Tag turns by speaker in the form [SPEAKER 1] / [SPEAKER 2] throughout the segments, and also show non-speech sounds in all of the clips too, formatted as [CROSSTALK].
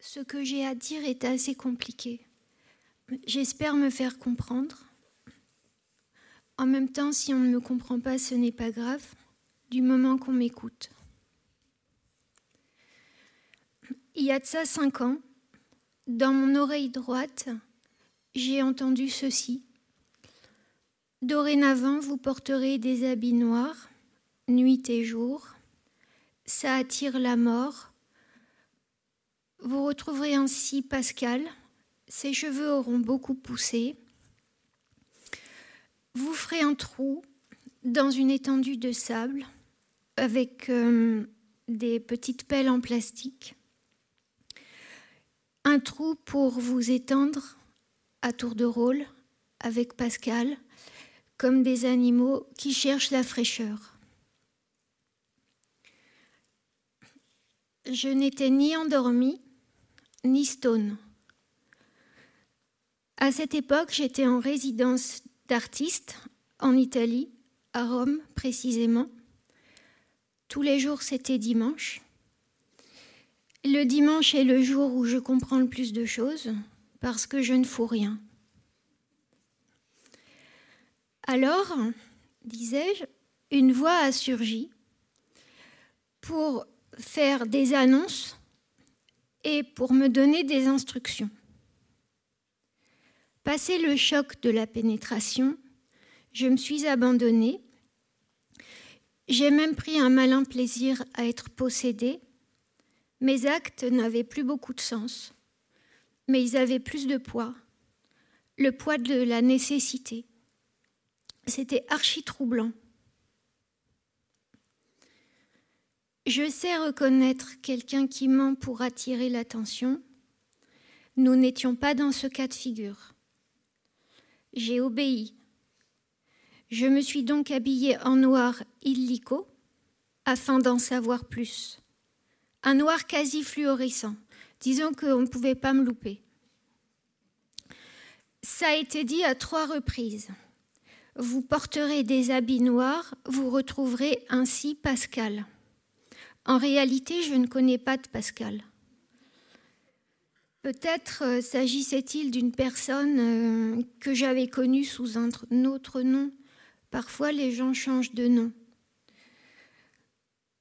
[SPEAKER 1] Ce que j'ai à dire est assez compliqué. J'espère me faire comprendre. En même temps, si on ne me comprend pas, ce n'est pas grave, du moment qu'on m'écoute. Il y a de ça cinq ans, dans mon oreille droite, j'ai entendu ceci. Dorénavant, vous porterez des habits noirs, nuit et jour. Ça attire la mort. Vous retrouverez ainsi Pascal. Ses cheveux auront beaucoup poussé. Vous ferez un trou dans une étendue de sable avec euh, des petites pelles en plastique. Un trou pour vous étendre à tour de rôle avec Pascal comme des animaux qui cherchent la fraîcheur. Je n'étais ni endormie, ni stone. À cette époque, j'étais en résidence d'artiste en Italie, à Rome précisément. Tous les jours, c'était dimanche. Le dimanche est le jour où je comprends le plus de choses parce que je ne fous rien. Alors, disais-je, une voix a surgi pour faire des annonces et pour me donner des instructions. Passé le choc de la pénétration, je me suis abandonnée. J'ai même pris un malin plaisir à être possédée. Mes actes n'avaient plus beaucoup de sens, mais ils avaient plus de poids, le poids de la nécessité. C'était archi troublant. Je sais reconnaître quelqu'un qui ment pour attirer l'attention. Nous n'étions pas dans ce cas de figure. J'ai obéi. Je me suis donc habillée en noir illico afin d'en savoir plus. Un noir quasi fluorescent. Disons qu'on ne pouvait pas me louper. Ça a été dit à trois reprises. Vous porterez des habits noirs, vous retrouverez ainsi Pascal. En réalité, je ne connais pas de Pascal. Peut-être euh, s'agissait-il d'une personne euh, que j'avais connue sous un autre nom. Parfois, les gens changent de nom.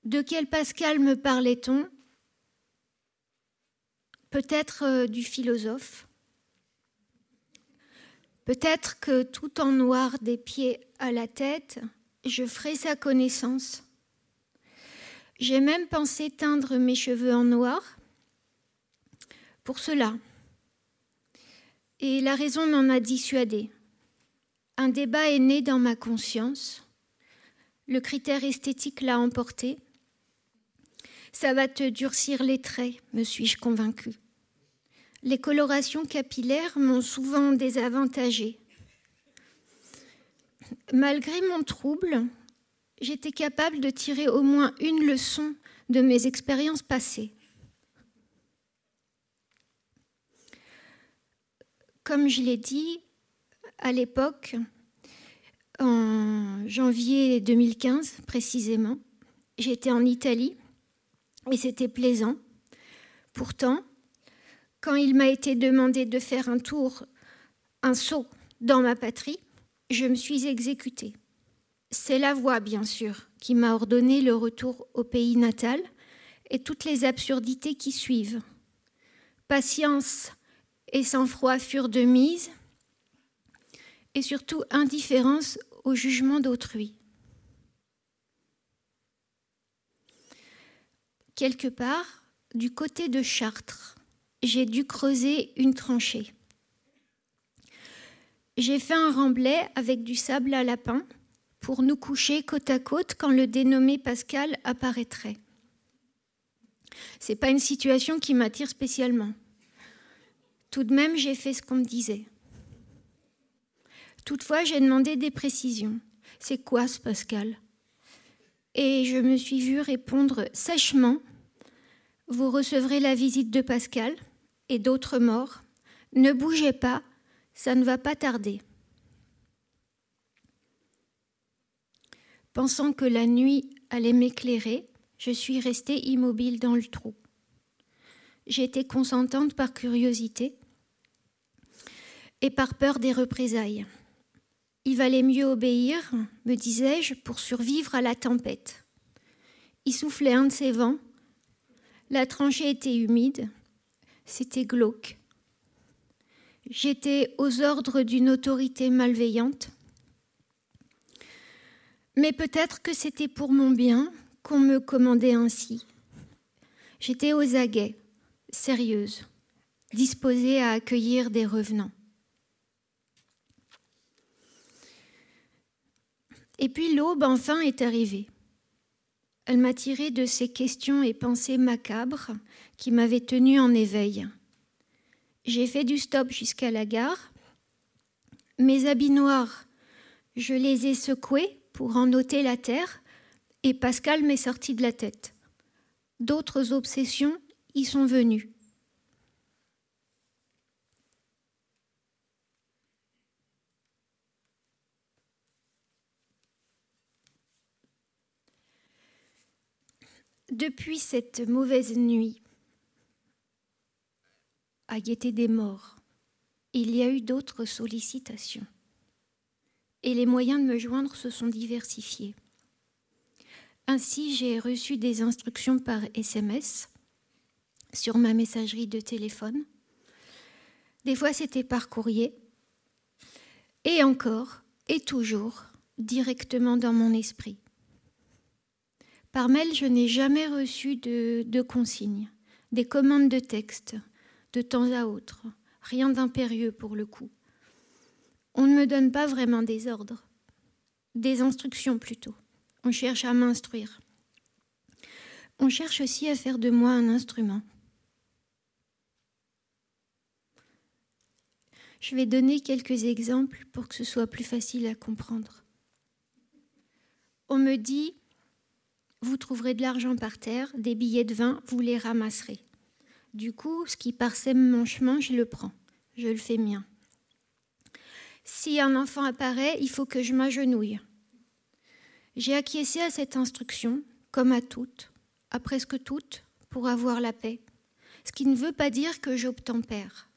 [SPEAKER 1] De quel Pascal me parlait-on? Peut-être euh, du philosophe. Peut-être que tout en noir des pieds à la tête, je ferai sa connaissance. J'ai même pensé teindre mes cheveux en noir pour cela. Et la raison m'en a dissuadé. Un débat est né dans ma conscience. Le critère esthétique l'a emporté. Ça va te durcir les traits, me suis-je convaincue les colorations capillaires m'ont souvent désavantagée. Malgré mon trouble, j'étais capable de tirer au moins une leçon de mes expériences passées. Comme je l'ai dit, à l'époque, en janvier 2015 précisément, j'étais en Italie et c'était plaisant. Pourtant, quand il m'a été demandé de faire un tour, un saut dans ma patrie, je me suis exécutée. C'est la voix, bien sûr, qui m'a ordonné le retour au pays natal et toutes les absurdités qui suivent. Patience et sang-froid furent de mise, et surtout indifférence au jugement d'autrui. Quelque part, du côté de Chartres, j'ai dû creuser une tranchée. J'ai fait un remblai avec du sable à lapin pour nous coucher côte à côte quand le dénommé Pascal apparaîtrait. C'est pas une situation qui m'attire spécialement. Tout de même, j'ai fait ce qu'on me disait. Toutefois, j'ai demandé des précisions. C'est quoi ce Pascal? Et je me suis vue répondre sèchement Vous recevrez la visite de Pascal et d'autres morts. Ne bougez pas, ça ne va pas tarder. Pensant que la nuit allait m'éclairer, je suis restée immobile dans le trou. j'étais consentante par curiosité et par peur des représailles. Il valait mieux obéir, me disais-je, pour survivre à la tempête. Il soufflait un de ces vents, la tranchée était humide, c'était glauque. J'étais aux ordres d'une autorité malveillante. Mais peut-être que c'était pour mon bien qu'on me commandait ainsi. J'étais aux aguets, sérieuse, disposée à accueillir des revenants. Et puis l'aube enfin est arrivée. Elle m'a tiré de ces questions et pensées macabres qui m'avaient tenue en éveil. J'ai fait du stop jusqu'à la gare. Mes habits noirs, je les ai secoués pour en ôter la terre et Pascal m'est sorti de la tête. D'autres obsessions y sont venues. Depuis cette mauvaise nuit, à guetter des morts, il y a eu d'autres sollicitations. Et les moyens de me joindre se sont diversifiés. Ainsi, j'ai reçu des instructions par SMS sur ma messagerie de téléphone. Des fois, c'était par courrier. Et encore, et toujours, directement dans mon esprit. Par mail, je n'ai jamais reçu de, consignes, des commandes de texte, de temps à autre, rien d'impérieux pour le coup. On ne me donne pas vraiment des ordres, des instructions plutôt. On cherche à m'instruire. On cherche aussi à faire de moi un instrument. Je vais donner quelques exemples pour que ce soit plus facile à comprendre. On me dit vous trouverez de l'argent par terre, des billets de vin, vous les ramasserez. Du coup, ce qui parsème mon chemin, je le prends, je le fais mien. Si un enfant apparaît, il faut que je m'agenouille. J'ai acquiescé à cette instruction, comme à toutes, à presque toutes, pour avoir la paix, ce qui ne veut pas dire que j'obtempère.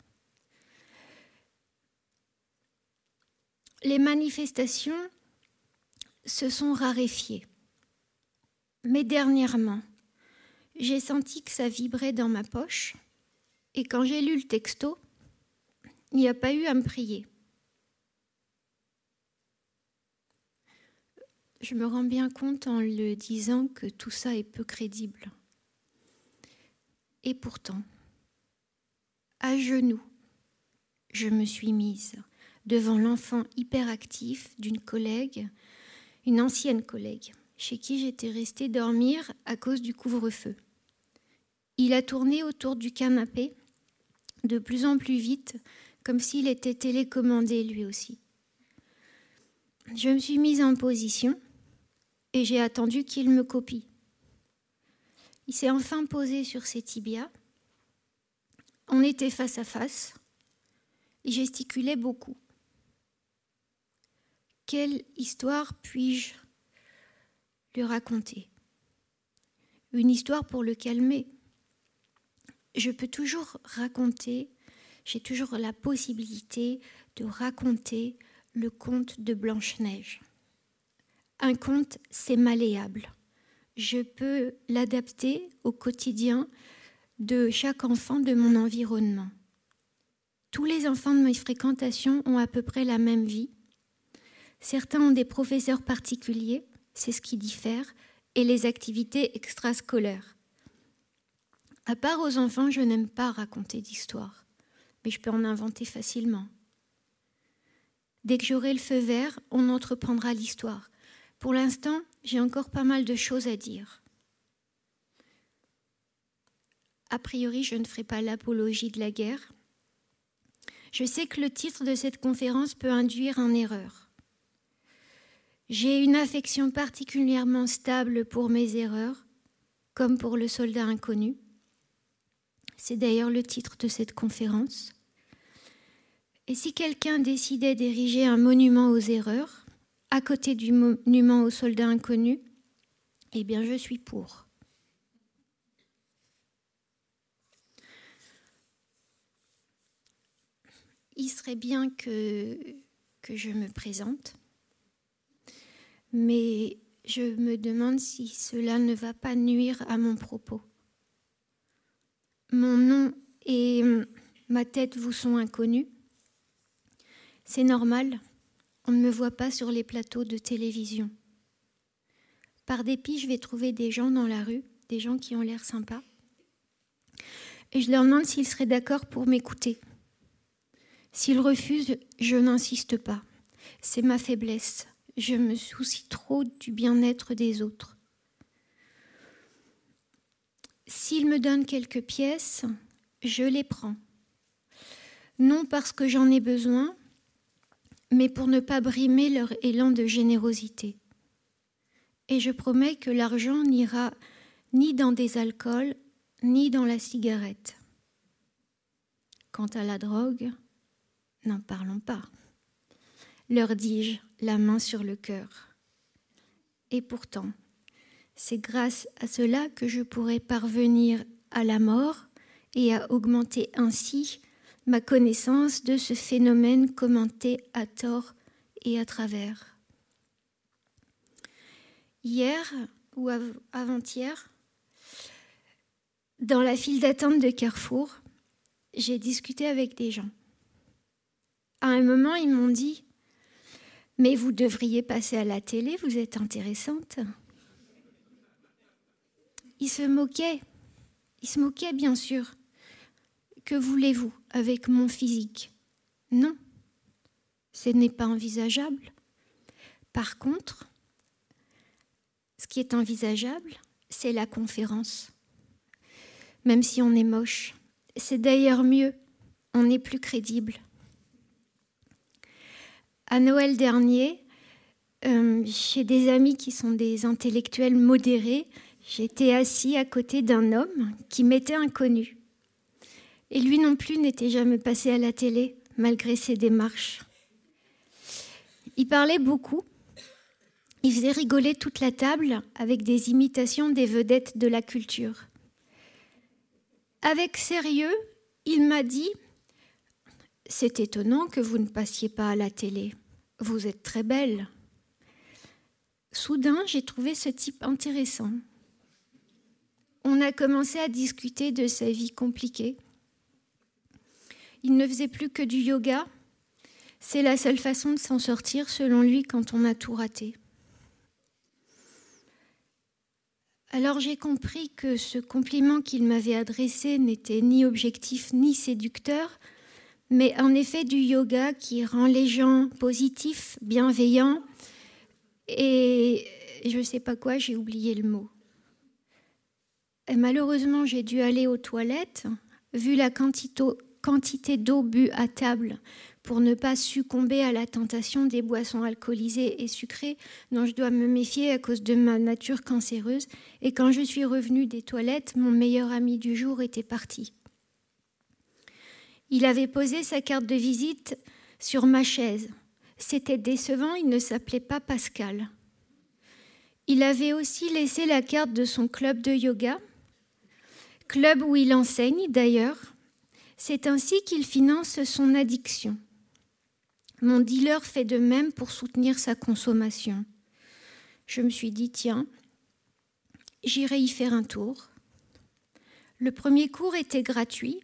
[SPEAKER 1] Les manifestations se sont raréfiées. Mais dernièrement, j'ai senti que ça vibrait dans ma poche et quand j'ai lu le texto, il n'y a pas eu à me prier. Je me rends bien compte en le disant que tout ça est peu crédible. Et pourtant, à genoux, je me suis mise devant l'enfant hyperactif d'une collègue, une ancienne collègue chez qui j'étais restée dormir à cause du couvre-feu. Il a tourné autour du canapé de plus en plus vite, comme s'il était télécommandé lui aussi. Je me suis mise en position et j'ai attendu qu'il me copie. Il s'est enfin posé sur ses tibias. On était face à face. Il gesticulait beaucoup. Quelle histoire puis-je lui raconter? Une histoire pour le calmer. Je peux toujours raconter, j'ai toujours la possibilité de raconter le conte de Blanche-Neige. Un conte, c'est malléable. Je peux l'adapter au quotidien de chaque enfant de mon environnement. Tous les enfants de mes fréquentations ont à peu près la même vie. Certains ont des professeurs particuliers, c'est ce qui diffère, et les activités extrascolaires. À part aux enfants, je n'aime pas raconter d'histoires, mais je peux en inventer facilement. Dès que j'aurai le feu vert, on entreprendra l'histoire. Pour l'instant, j'ai encore pas mal de choses à dire. A priori, je ne ferai pas l'apologie de la guerre. Je sais que le titre de cette conférence peut induire en erreur. J'ai une affection particulièrement stable pour mes erreurs, comme pour le soldat inconnu. C'est d'ailleurs le titre de cette conférence. Et si quelqu'un décidait d'ériger un monument aux erreurs, à côté du monument aux soldats inconnus, eh bien je suis pour. Il serait bien que, que je me présente, mais je me demande si cela ne va pas nuire à mon propos. Mon nom et ma tête vous sont inconnus. C'est normal, on ne me voit pas sur les plateaux de télévision. Par dépit, je vais trouver des gens dans la rue, des gens qui ont l'air sympas, et je leur demande s'ils seraient d'accord pour m'écouter. S'ils refusent, je n'insiste pas. C'est ma faiblesse. Je me soucie trop du bien-être des autres. S'ils me donnent quelques pièces, je les prends. Non parce que j'en ai besoin, mais pour ne pas brimer leur élan de générosité. Et je promets que l'argent n'ira ni dans des alcools, ni dans la cigarette. Quant à la drogue, N'en parlons pas, leur dis-je, la main sur le cœur. Et pourtant, c'est grâce à cela que je pourrais parvenir à la mort et à augmenter ainsi ma connaissance de ce phénomène commenté à tort et à travers. Hier ou avant-hier, dans la file d'attente de Carrefour, j'ai discuté avec des gens à un moment, ils m'ont dit Mais vous devriez passer à la télé, vous êtes intéressante. Ils se moquaient. Ils se moquaient, bien sûr. Que voulez-vous avec mon physique? Non, ce n'est pas envisageable. Par contre, ce qui est envisageable, c'est la conférence. Même si on est moche. C'est d'ailleurs mieux, on est plus crédible à Noël dernier, euh, chez des amis qui sont des intellectuels modérés, j'étais assis à côté d'un homme qui m'était inconnu. Et lui non plus n'était jamais passé à la télé, malgré ses démarches. Il parlait beaucoup. Il faisait rigoler toute la table avec des imitations des vedettes de la culture. Avec sérieux, il m'a dit c'est étonnant que vous ne passiez pas à la télé. Vous êtes très belle. Soudain, j'ai trouvé ce type intéressant. On a commencé à discuter de sa vie compliquée. Il ne faisait plus que du yoga. C'est la seule façon de s'en sortir, selon lui, quand on a tout raté. Alors j'ai compris que ce compliment qu'il m'avait adressé n'était ni objectif ni séducteur, mais en effet du yoga qui rend les gens positifs, bienveillants, et je ne sais pas quoi, j'ai oublié le mot. Malheureusement, j'ai dû aller aux toilettes, vu la quantité d'eau bue à table, pour ne pas succomber à la tentation des boissons alcoolisées et sucrées dont je dois me méfier à cause de ma nature cancéreuse. Et quand je suis revenue des toilettes, mon meilleur ami du jour était parti. Il avait posé sa carte de visite sur ma chaise. C'était décevant, il ne s'appelait pas Pascal. Il avait aussi laissé la carte de son club de yoga, club où il enseigne d'ailleurs. C'est ainsi qu'il finance son addiction. Mon dealer fait de même pour soutenir sa consommation. Je me suis dit, tiens, j'irai y faire un tour. Le premier cours était gratuit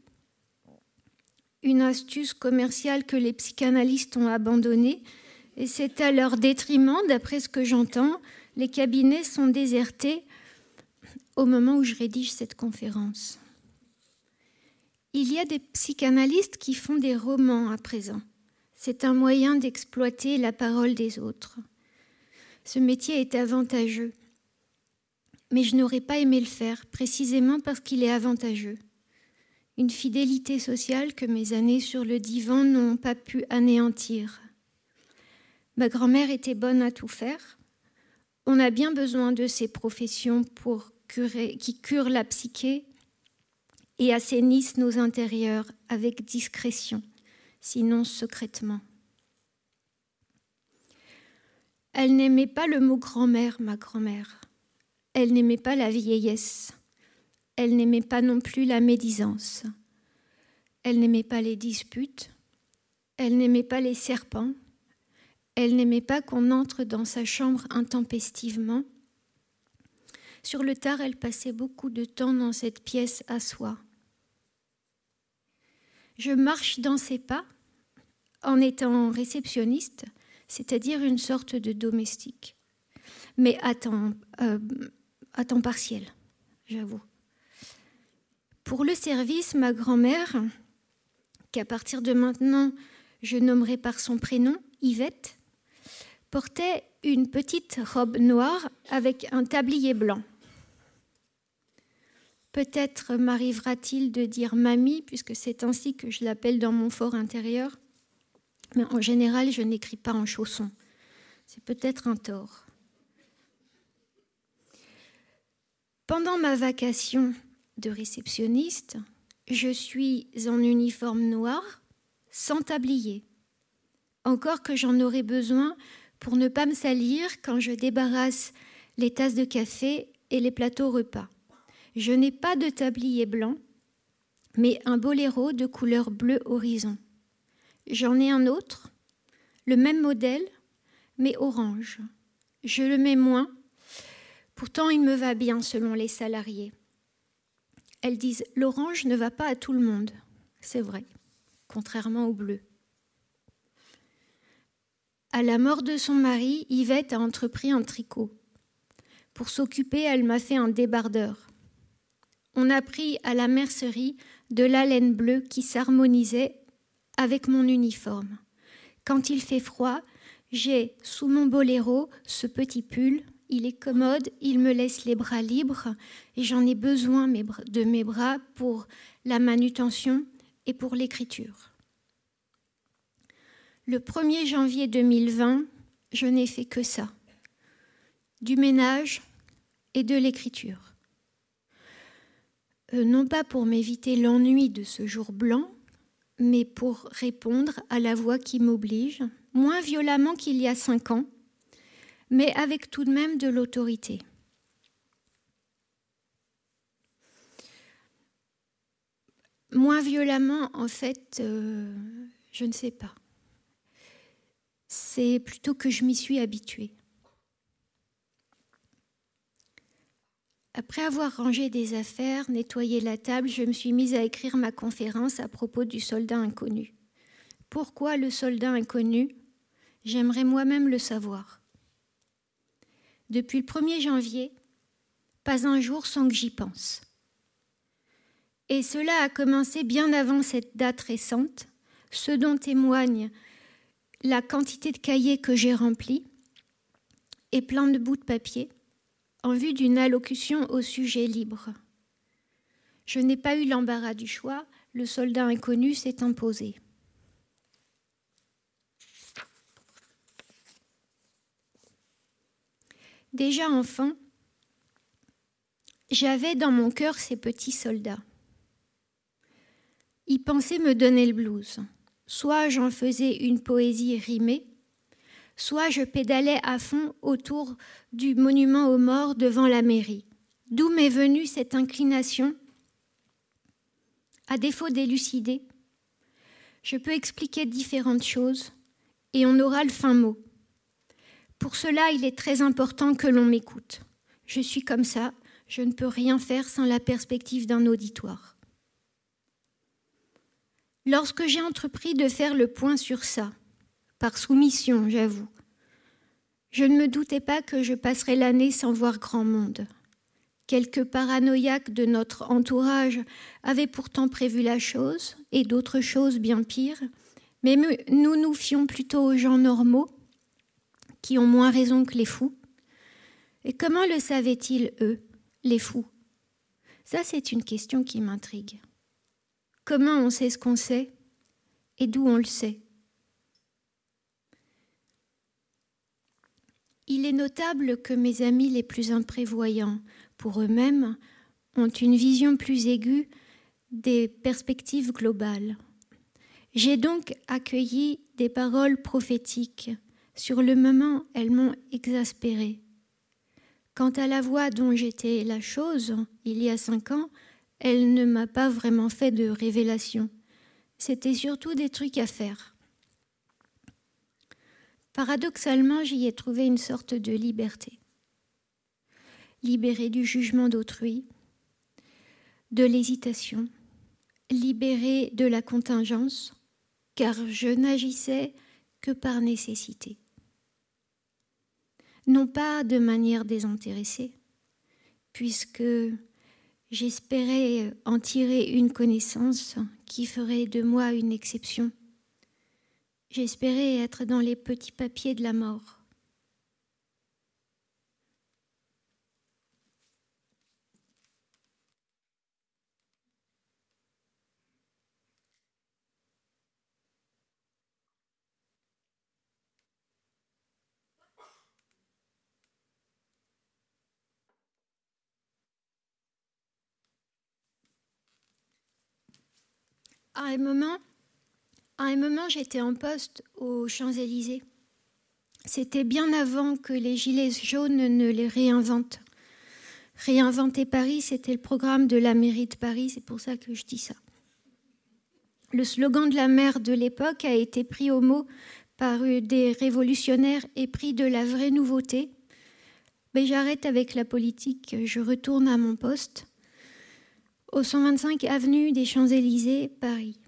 [SPEAKER 1] une astuce commerciale que les psychanalystes ont abandonnée, et c'est à leur détriment, d'après ce que j'entends, les cabinets sont désertés au moment où je rédige cette conférence. Il y a des psychanalystes qui font des romans à présent. C'est un moyen d'exploiter la parole des autres. Ce métier est avantageux. Mais je n'aurais pas aimé le faire, précisément parce qu'il est avantageux une fidélité sociale que mes années sur le divan n'ont pas pu anéantir. Ma grand-mère était bonne à tout faire. On a bien besoin de ces professions qui curent la psyché et assainissent nos intérieurs avec discrétion, sinon secrètement. Elle n'aimait pas le mot grand-mère, ma grand-mère. Elle n'aimait pas la vieillesse. Elle n'aimait pas non plus la médisance. Elle n'aimait pas les disputes. Elle n'aimait pas les serpents. Elle n'aimait pas qu'on entre dans sa chambre intempestivement. Sur le tard, elle passait beaucoup de temps dans cette pièce à soi. Je marche dans ses pas en étant réceptionniste, c'est-à-dire une sorte de domestique, mais à temps, euh, à temps partiel, j'avoue. Pour le service, ma grand-mère, qu'à partir de maintenant je nommerai par son prénom, Yvette, portait une petite robe noire avec un tablier blanc. Peut-être m'arrivera-t-il de dire mamie, puisque c'est ainsi que je l'appelle dans mon fort intérieur, mais en général, je n'écris pas en chaussons. C'est peut-être un tort. Pendant ma vacation de réceptionniste, je suis en uniforme noir, sans tablier. Encore que j'en aurai besoin pour ne pas me salir quand je débarrasse les tasses de café et les plateaux repas. Je n'ai pas de tablier blanc, mais un boléro de couleur bleu horizon. J'en ai un autre, le même modèle, mais orange. Je le mets moins, pourtant il me va bien selon les salariés. Elles disent l'orange ne va pas à tout le monde. C'est vrai, contrairement au bleu. À la mort de son mari, Yvette a entrepris un tricot. Pour s'occuper, elle m'a fait un débardeur. On a pris à la mercerie de la laine bleue qui s'harmonisait avec mon uniforme. Quand il fait froid, j'ai sous mon boléro ce petit pull il est commode, il me laisse les bras libres et j'en ai besoin de mes bras pour la manutention et pour l'écriture. Le 1er janvier 2020, je n'ai fait que ça, du ménage et de l'écriture. Euh, non pas pour m'éviter l'ennui de ce jour blanc, mais pour répondre à la voix qui m'oblige, moins violemment qu'il y a cinq ans, mais avec tout de même de l'autorité. Moins violemment, en fait, euh, je ne sais pas. C'est plutôt que je m'y suis habituée. Après avoir rangé des affaires, nettoyé la table, je me suis mise à écrire ma conférence à propos du soldat inconnu. Pourquoi le soldat inconnu? J'aimerais moi-même le savoir. Depuis le 1er janvier, pas un jour sans que j'y pense. Et cela a commencé bien avant cette date récente, ce dont témoigne la quantité de cahiers que j'ai remplis et plein de bouts de papier en vue d'une allocution au sujet libre. Je n'ai pas eu l'embarras du choix, le soldat inconnu s'est imposé. Déjà enfant, j'avais dans mon cœur ces petits soldats. Ils pensaient me donner le blues. Soit j'en faisais une poésie rimée, soit je pédalais à fond autour du monument aux morts devant la mairie. D'où m'est venue cette inclination? À défaut d'élucider, je peux expliquer différentes choses et on aura le fin mot. Pour cela, il est très important que l'on m'écoute. Je suis comme ça, je ne peux rien faire sans la perspective d'un auditoire. Lorsque j'ai entrepris de faire le point sur ça, par soumission, j'avoue, je ne me doutais pas que je passerais l'année sans voir grand monde. Quelques paranoïaques de notre entourage avaient pourtant prévu la chose, et d'autres choses bien pires, mais nous nous fions plutôt aux gens normaux qui ont moins raison que les fous. Et comment le savaient-ils, eux, les fous? Ça, c'est une question qui m'intrigue. Comment on sait ce qu'on sait? Et d'où on le sait? Il est notable que mes amis les plus imprévoyants, pour eux-mêmes, ont une vision plus aiguë des perspectives globales. J'ai donc accueilli des paroles prophétiques sur le moment, elles m'ont exaspérée. Quant à la voix dont j'étais la chose, il y a cinq ans, elle ne m'a pas vraiment fait de révélation. C'était surtout des trucs à faire. Paradoxalement, j'y ai trouvé une sorte de liberté. Libérée du jugement d'autrui, de l'hésitation, libérée de la contingence, car je n'agissais que par nécessité. Non pas de manière désintéressée, puisque j'espérais en tirer une connaissance qui ferait de moi une exception J'espérais être dans les petits papiers de la mort. À un moment, à un moment, j'étais en poste aux Champs-Élysées. C'était bien avant que les Gilets jaunes ne les réinventent. Réinventer Paris, c'était le programme de la mairie de Paris, c'est pour ça que je dis ça. Le slogan de la maire de l'époque a été pris au mot par des révolutionnaires et pris de la vraie nouveauté. Mais j'arrête avec la politique, je retourne à mon poste, au 125 avenue des Champs-Élysées, Paris.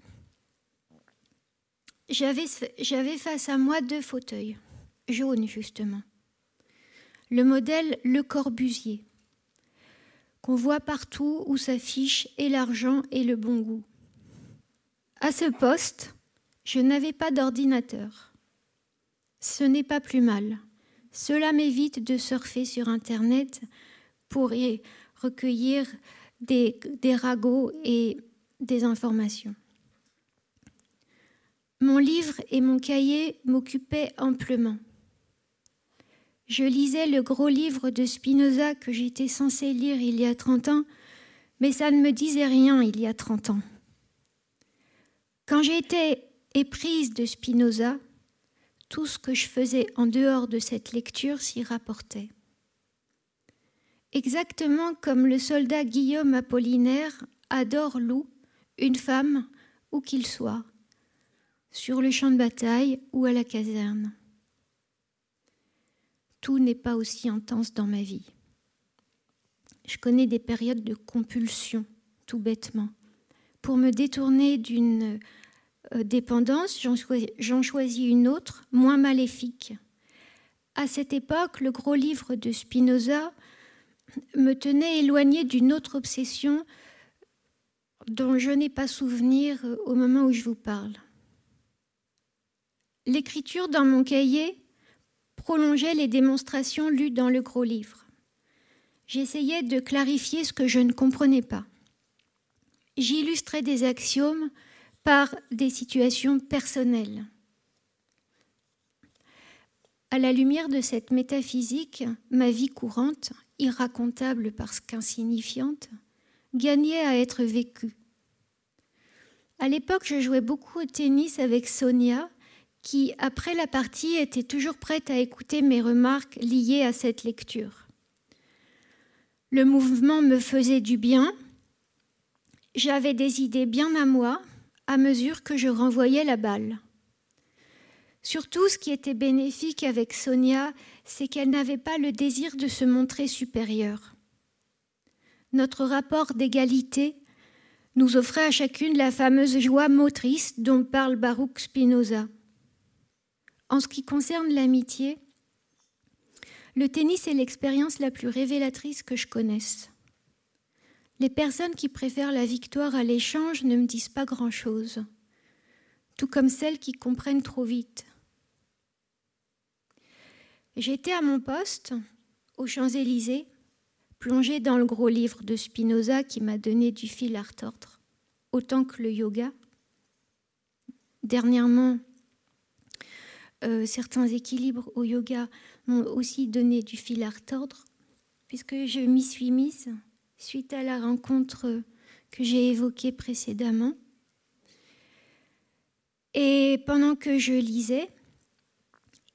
[SPEAKER 1] J'avais face à moi deux fauteuils, jaunes justement. Le modèle Le Corbusier, qu'on voit partout où s'affiche et l'argent et le bon goût. À ce poste, je n'avais pas d'ordinateur. Ce n'est pas plus mal. Cela m'évite de surfer sur Internet pour y recueillir des, des ragots et des informations. Mon livre et mon cahier m'occupaient amplement. Je lisais le gros livre de Spinoza que j'étais censé lire il y a 30 ans, mais ça ne me disait rien il y a 30 ans. Quand j'étais éprise de Spinoza, tout ce que je faisais en dehors de cette lecture s'y rapportait. Exactement comme le soldat Guillaume Apollinaire adore loup, une femme, où qu'il soit, sur le champ de bataille ou à la caserne. Tout n'est pas aussi intense dans ma vie. Je connais des périodes de compulsion, tout bêtement. Pour me détourner d'une euh, dépendance, j'en choisis une autre, moins maléfique. À cette époque, le gros livre de Spinoza me tenait éloigné d'une autre obsession dont je n'ai pas souvenir euh, au moment où je vous parle. L'écriture dans mon cahier prolongeait les démonstrations lues dans le gros livre. J'essayais de clarifier ce que je ne comprenais pas. J'illustrais des axiomes par des situations personnelles. À la lumière de cette métaphysique, ma vie courante, irracontable parce qu'insignifiante, gagnait à être vécue. À l'époque, je jouais beaucoup au tennis avec Sonia, qui, après la partie, était toujours prête à écouter mes remarques liées à cette lecture. Le mouvement me faisait du bien. J'avais des idées bien à moi à mesure que je renvoyais la balle. Surtout, ce qui était bénéfique avec Sonia, c'est qu'elle n'avait pas le désir de se montrer supérieure. Notre rapport d'égalité nous offrait à chacune la fameuse joie motrice dont parle Baruch Spinoza. En ce qui concerne l'amitié, le tennis est l'expérience la plus révélatrice que je connaisse. Les personnes qui préfèrent la victoire à l'échange ne me disent pas grand-chose, tout comme celles qui comprennent trop vite. J'étais à mon poste, aux Champs-Élysées, plongée dans le gros livre de Spinoza qui m'a donné du fil à retordre, autant que le yoga. Dernièrement, euh, certains équilibres au yoga m'ont aussi donné du fil à retordre, puisque je m'y suis mise suite à la rencontre que j'ai évoquée précédemment. Et pendant que je lisais,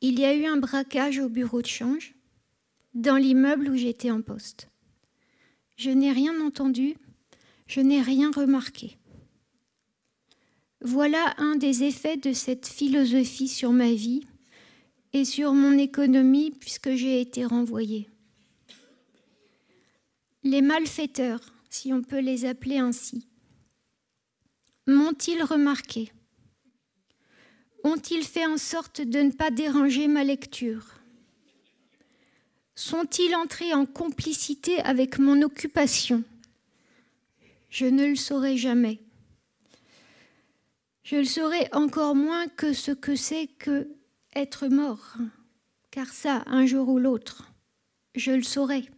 [SPEAKER 1] il y a eu un braquage au bureau de change dans l'immeuble où j'étais en poste. Je n'ai rien entendu, je n'ai rien remarqué. Voilà un des effets de cette philosophie sur ma vie et sur mon économie puisque j'ai été renvoyée. Les malfaiteurs, si on peut les appeler ainsi, m'ont-ils remarqué? Ont-ils fait en sorte de ne pas déranger ma lecture? Sont-ils entrés en complicité avec mon occupation? Je ne le saurai jamais. Je le saurai encore moins que ce que c'est que être mort, car ça, un jour ou l'autre, je le saurai,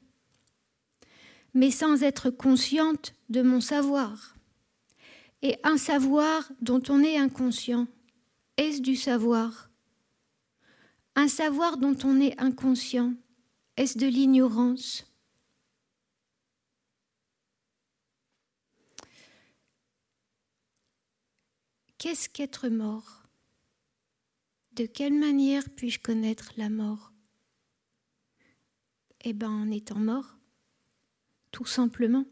[SPEAKER 1] mais sans être consciente de mon savoir. Et un savoir dont on est inconscient, est-ce du savoir? Un savoir dont on est inconscient, est-ce de l'ignorance? Qu'est-ce qu'être mort? De quelle manière puis-je connaître la mort? Eh bien, en étant mort, tout simplement.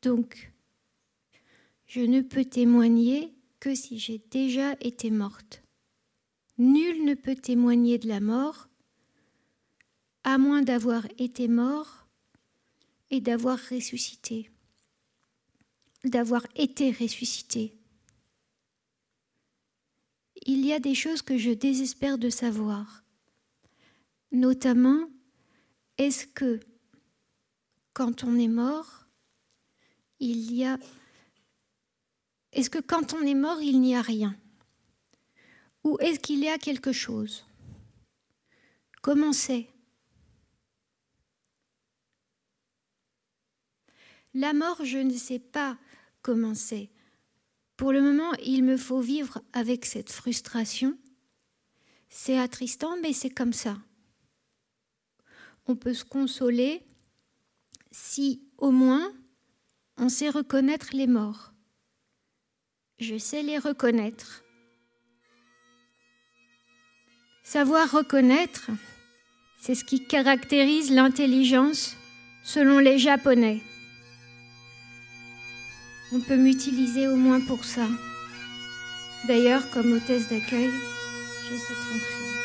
[SPEAKER 1] Donc, je ne peux témoigner que si j'ai déjà été morte. Nul ne peut témoigner de la mort à moins d'avoir été mort et d'avoir ressuscité, d'avoir été ressuscité il y a des choses que je désespère de savoir. Notamment, est-ce que quand on est mort, il y a... Est-ce que quand on est mort, il n'y a rien? Ou est-ce qu'il y a quelque chose? Comment c'est? La mort, je ne sais pas comment c'est. Pour le moment, il me faut vivre avec cette frustration. C'est attristant, mais c'est comme ça. On peut se consoler si au moins on sait reconnaître les morts. Je sais les reconnaître. Savoir reconnaître, c'est ce qui caractérise l'intelligence selon les Japonais. On peut m'utiliser au moins pour ça. D'ailleurs, comme hôtesse d'accueil, j'ai cette fonction.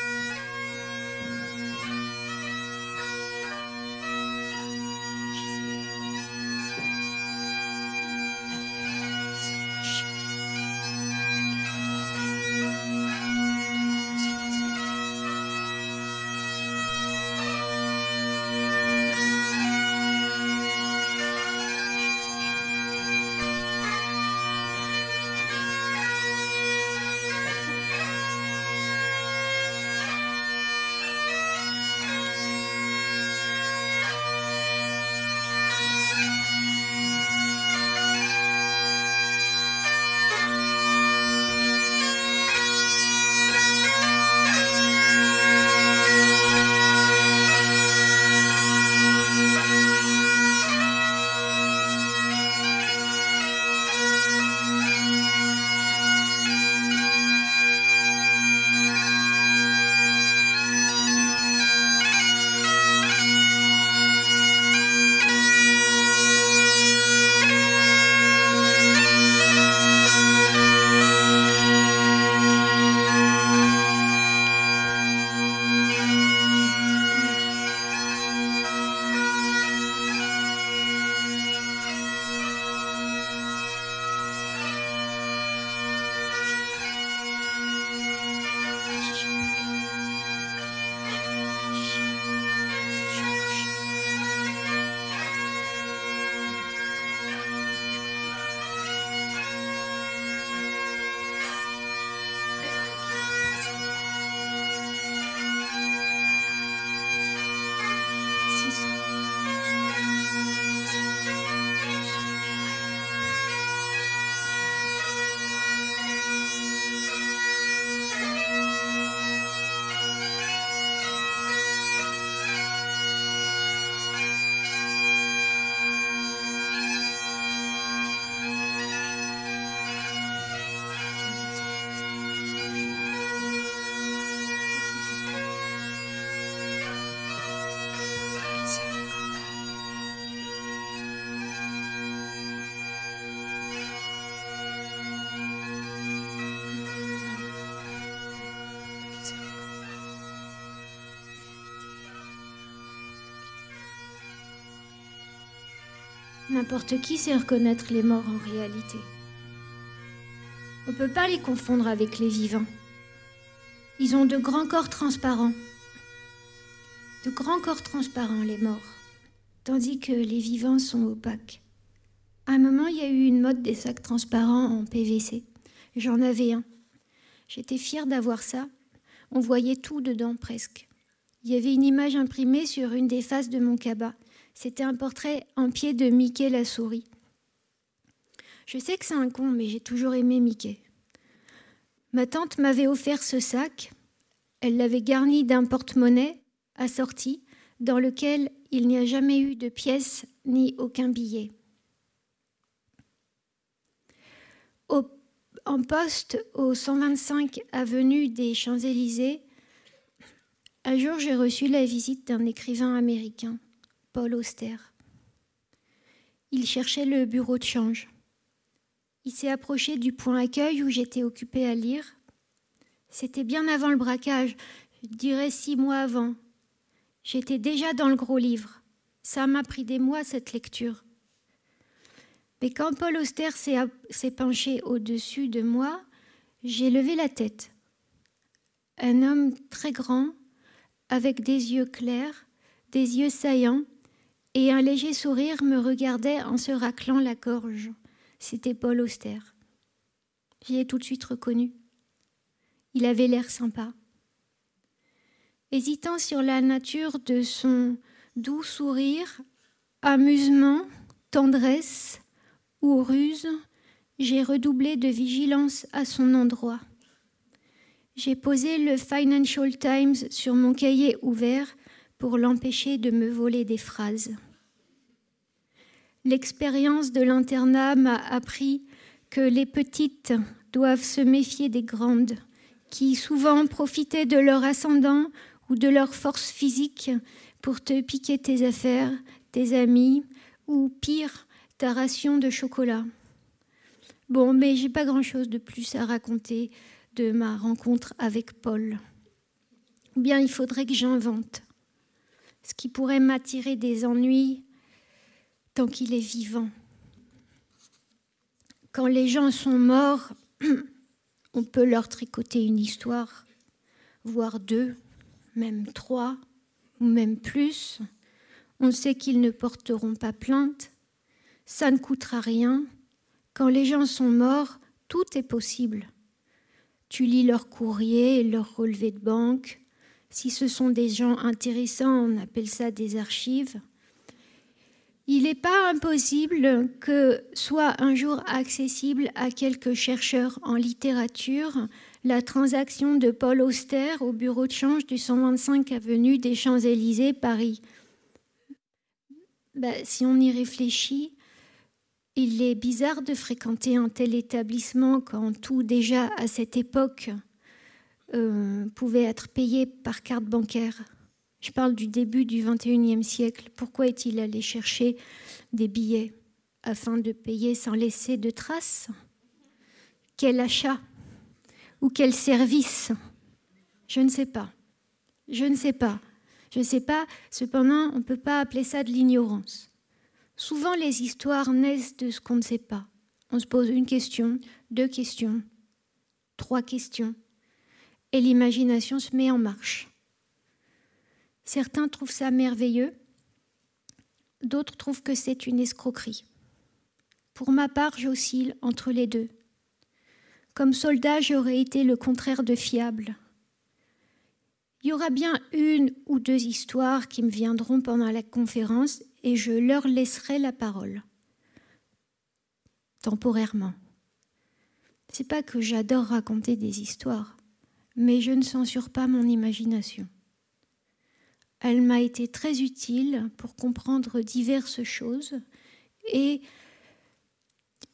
[SPEAKER 1] N'importe qui sait reconnaître les morts en réalité. On ne peut pas les confondre avec les vivants. Ils ont de grands corps transparents. De grands corps transparents, les morts. Tandis que les vivants sont opaques. À un moment, il y a eu une mode des sacs transparents en PVC. J'en avais un. J'étais fière d'avoir ça. On voyait tout dedans presque. Il y avait une image imprimée sur une des faces de mon cabas. C'était un portrait en pied de Mickey la souris. Je sais que c'est un con, mais j'ai toujours aimé Mickey. Ma tante m'avait offert ce sac. Elle l'avait garni d'un porte-monnaie assorti dans lequel il n'y a jamais eu de pièces ni aucun billet. en poste au 125 avenue des Champs-Élysées, un jour j'ai reçu la visite d'un écrivain américain, Paul Auster. Il cherchait le bureau de change. Il s'est approché du point accueil où j'étais occupée à lire. C'était bien avant le braquage, je dirais six mois avant. J'étais déjà dans le gros livre. Ça m'a pris des mois cette lecture. Mais quand Paul Auster s'est penché au-dessus de moi, j'ai levé la tête. Un homme très grand, avec des yeux clairs, des yeux saillants, et un léger sourire me regardait en se raclant la gorge. C'était Paul Auster. J'y ai tout de suite reconnu. Il avait l'air sympa. Hésitant sur la nature de son doux sourire, amusement, tendresse ou ruse, j'ai redoublé de vigilance à son endroit. J'ai posé le Financial Times sur mon cahier ouvert pour l'empêcher de me voler des phrases. L'expérience de l'internat m'a appris que les petites doivent se méfier des grandes, qui souvent profitaient de leur ascendant ou de leur force physique pour te piquer tes affaires, tes amis, ou pire, ta ration de chocolat. Bon, mais j'ai pas grand-chose de plus à raconter de ma rencontre avec Paul. Ou bien il faudrait que j'invente ce qui pourrait m'attirer des ennuis tant qu'il est vivant. Quand les gens sont morts, [CLEARS THROAT] on peut leur tricoter une histoire, voire deux, même trois, ou même plus. On sait qu'ils ne porteront pas plainte. Ça ne coûtera rien. Quand les gens sont morts, tout est possible. Tu lis leur courrier, leur relevé de banque. Si ce sont des gens intéressants, on appelle ça des archives. Il n'est pas impossible que soit un jour accessible à quelques chercheurs en littérature la transaction de Paul Auster au bureau de change du 125 avenue des Champs-Élysées, Paris. Ben, si on y réfléchit, il est bizarre de fréquenter un tel établissement quand tout déjà à cette époque euh, pouvait être payé par carte bancaire. Je parle du début du XXIe siècle. Pourquoi est-il allé chercher des billets afin de payer sans laisser de traces? Quel achat ou quel service? Je ne sais pas. Je ne sais pas. Je ne sais pas. Cependant, on ne peut pas appeler ça de l'ignorance. Souvent, les histoires naissent de ce qu'on ne sait pas. On se pose une question, deux questions, trois questions, et l'imagination se met en marche. Certains trouvent ça merveilleux, d'autres trouvent que c'est une escroquerie. Pour ma part, j'oscille entre les deux. Comme soldat, j'aurais été le contraire de fiable. Il y aura bien une ou deux histoires qui me viendront pendant la conférence et je leur laisserai la parole. Temporairement. C'est pas que j'adore raconter des histoires, mais je ne censure pas mon imagination. Elle m'a été très utile pour comprendre diverses choses et,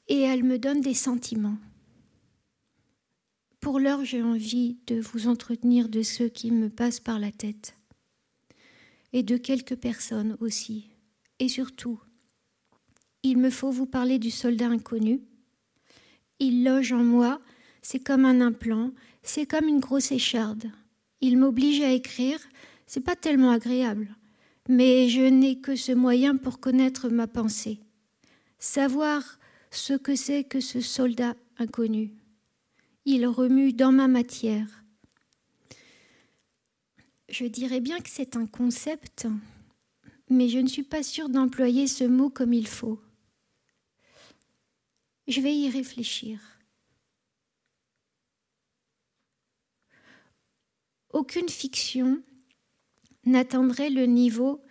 [SPEAKER 1] elle me donne des sentiments. Pour l'heure, j'ai envie de vous entretenir de ceux qui me passent par la tête et de quelques personnes aussi. Et surtout, il me faut vous parler du soldat inconnu. Il loge en moi, c'est comme un implant, c'est comme une grosse écharde. Il m'oblige à écrire, c'est pas tellement agréable, mais je n'ai que ce moyen pour connaître ma pensée. savoir ce que c'est que ce soldat inconnu. Il remue dans ma matière. Je dirais bien que c'est un concept, mais je ne suis pas sûre d'employer ce mot comme il faut. Je vais y réfléchir. Aucune fiction n'atteindrait le niveau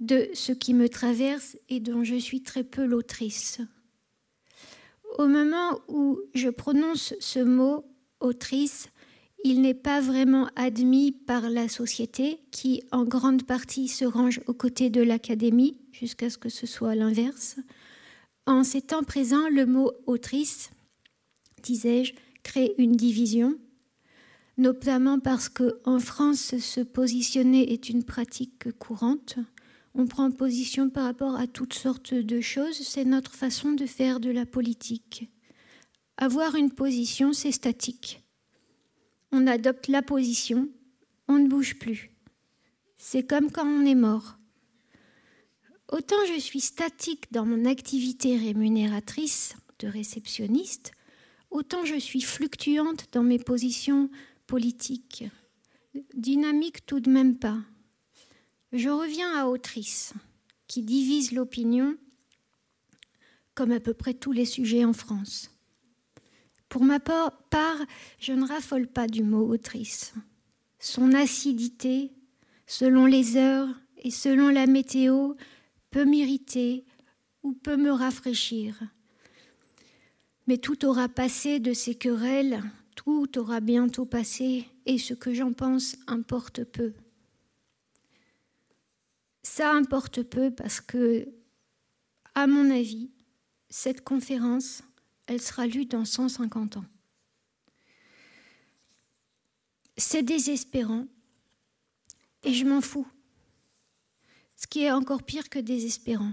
[SPEAKER 1] de ce qui me traverse et dont je suis très peu l'autrice. Au moment où je prononce ce mot autrice, il n'est pas vraiment admis par la société qui en grande partie se range aux côtés de l'académie jusqu'à ce que ce soit l'inverse. En ces temps présents, le mot autrice, disais-je, crée une division, notamment parce qu'en France, se positionner est une pratique courante on prend position par rapport à toutes sortes de choses, c'est notre façon de faire de la politique. Avoir une position, c'est statique. On adopte la position, on ne bouge plus. C'est comme quand on est mort. Autant je suis statique dans mon activité rémunératrice de réceptionniste, autant je suis fluctuante dans mes positions Dynamique tout de même pas. Je reviens à Autrice, qui divise l'opinion comme à peu près tous les sujets en France. Pour ma part, je ne raffole pas du mot autrice. Son acidité, selon les heures et selon la météo, peut m'irriter ou peut me rafraîchir. Mais tout aura passé de ces querelles, tout aura bientôt passé, et ce que j'en pense importe peu. Ça importe peu parce que, à mon avis, cette conférence, elle sera lue dans 150 ans. C'est désespérant et je m'en fous. Ce qui est encore pire que désespérant.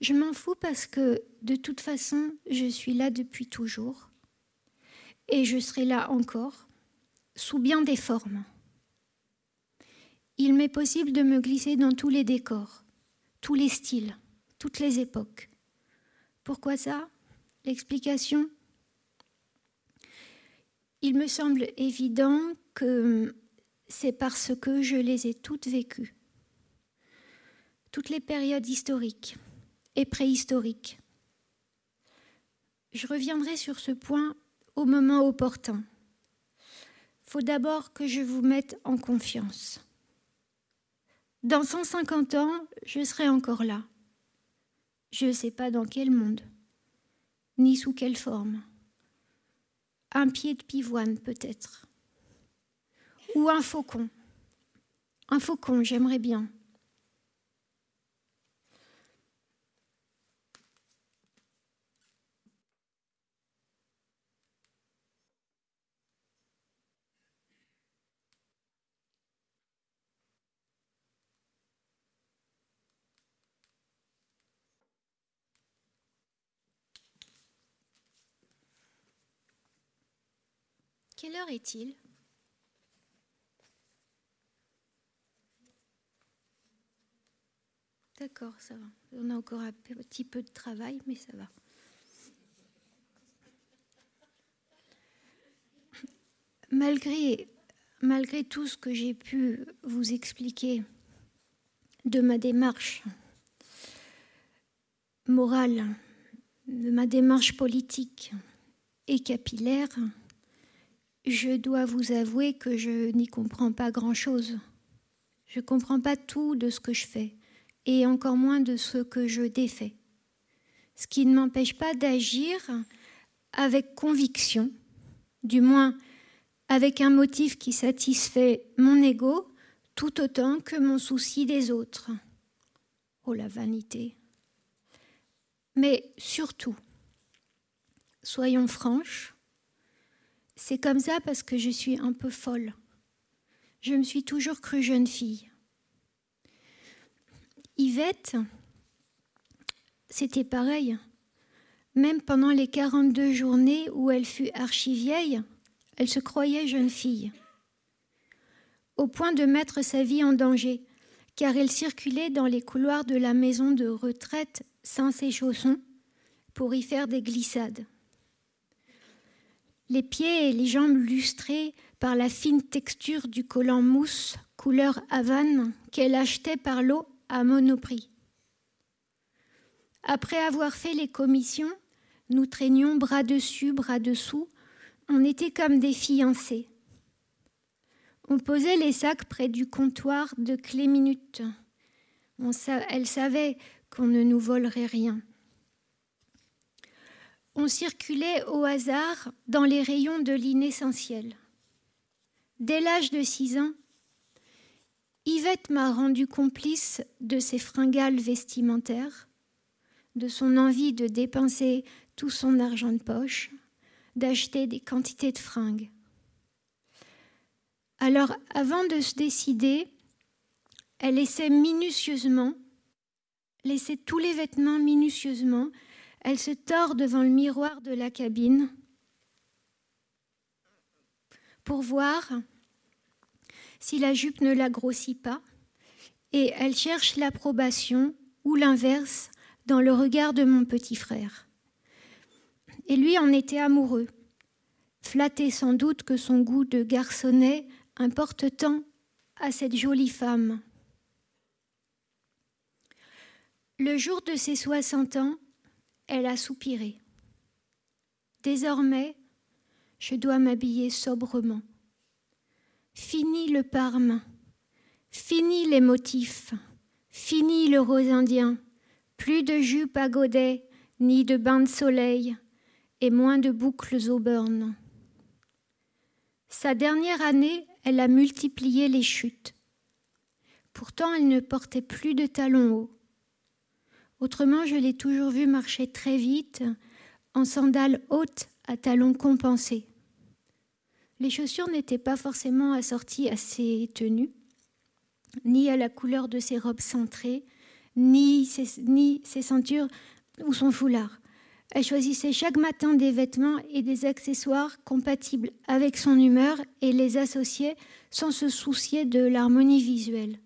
[SPEAKER 1] Je m'en fous parce que de toute façon, je suis là depuis toujours et je serai là encore, sous bien des formes il m'est possible de me glisser dans tous les décors, tous les styles, toutes les époques. Pourquoi ça? L'explication? Il me semble évident que c'est parce que je les ai toutes vécues. Toutes les périodes historiques et préhistoriques. Je reviendrai sur ce point au moment opportun. Faut d'abord que je vous mette en confiance. Dans 150 ans, je serai encore là. Je ne sais pas dans quel monde, ni sous quelle forme. Un pied de pivoine peut-être. Ou un faucon. Un faucon, j'aimerais bien. Quelle heure est-il? D'accord, ça va. On a encore un petit peu de travail, mais ça va. Malgré, malgré tout ce que j'ai pu vous expliquer de ma démarche morale, de ma démarche politique et capillaire, je dois vous avouer que je n'y comprends pas grand-chose. Je ne comprends pas tout de ce que je fais, et encore moins de ce que je défais. Ce qui ne m'empêche pas d'agir avec conviction, du moins avec un motif qui satisfait mon ego tout autant que mon souci des autres. Oh la vanité. Mais surtout, soyons franches, c'est comme ça parce que je suis un peu folle. Je me suis toujours crue jeune fille. Yvette, c'était pareil. Même pendant les 42 journées où elle fut archi-vieille, elle se croyait jeune fille. Au point de mettre sa vie en danger, car elle circulait dans les couloirs de la maison de retraite sans ses chaussons pour y faire des glissades. Les pieds et les jambes lustrés par la fine texture du collant mousse couleur Havane qu'elle achetait par lot à Monoprix. Après avoir fait les commissions, nous traînions bras dessus, bras dessous, on était comme des fiancés. On posait les sacs près du comptoir de clé minute. elle savait qu'on ne nous volerait rien. On circulait au hasard dans les rayons de l'inessentiel. Dès l'âge de six ans, Yvette m'a rendu complice de ses fringales vestimentaires, de son envie de dépenser tout son argent de poche, d'acheter des quantités de fringues. Alors, avant de se décider, elle essaie minutieusement, laissait tous les vêtements minutieusement, elle se tord devant le miroir de la cabine pour voir si la jupe ne la grossit pas, et elle cherche l'approbation ou l'inverse dans le regard de mon petit frère. Et lui en était amoureux, flatté sans doute que son goût de garçonnet importe tant à cette jolie femme. Le jour de ses soixante ans, elle a soupiré. Désormais, je dois m'habiller sobrement. Fini le parme, fini les motifs, fini le rose indien, plus de jupe à godet, ni de bain de soleil, et moins de boucles au burn. Sa dernière année elle a multiplié les chutes. Pourtant, elle ne portait plus de talons hauts. Autrement, je l'ai toujours vue marcher très vite, en sandales hautes à talons compensés. Les chaussures n'étaient pas forcément assorties à ses tenues, ni à la couleur de ses robes cintrées, ni ses, ni ses ceintures ou son foulard. Elle choisissait chaque matin des vêtements et des accessoires compatibles avec son humeur et les associait sans se soucier de l'harmonie visuelle.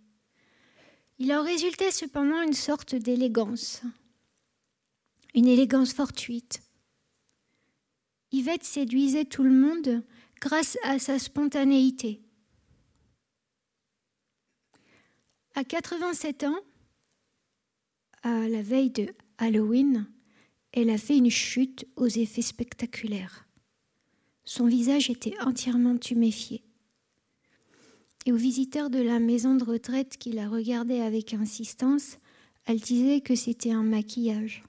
[SPEAKER 1] Il en résultait cependant une sorte d'élégance, une élégance fortuite. Yvette séduisait tout le monde grâce à sa spontanéité. À 87 ans, à la veille de Halloween, elle a fait une chute aux effets spectaculaires. Son visage était entièrement tuméfié. Et aux visiteurs de la maison de retraite qui la regardaient avec insistance, elle disait que c'était un maquillage.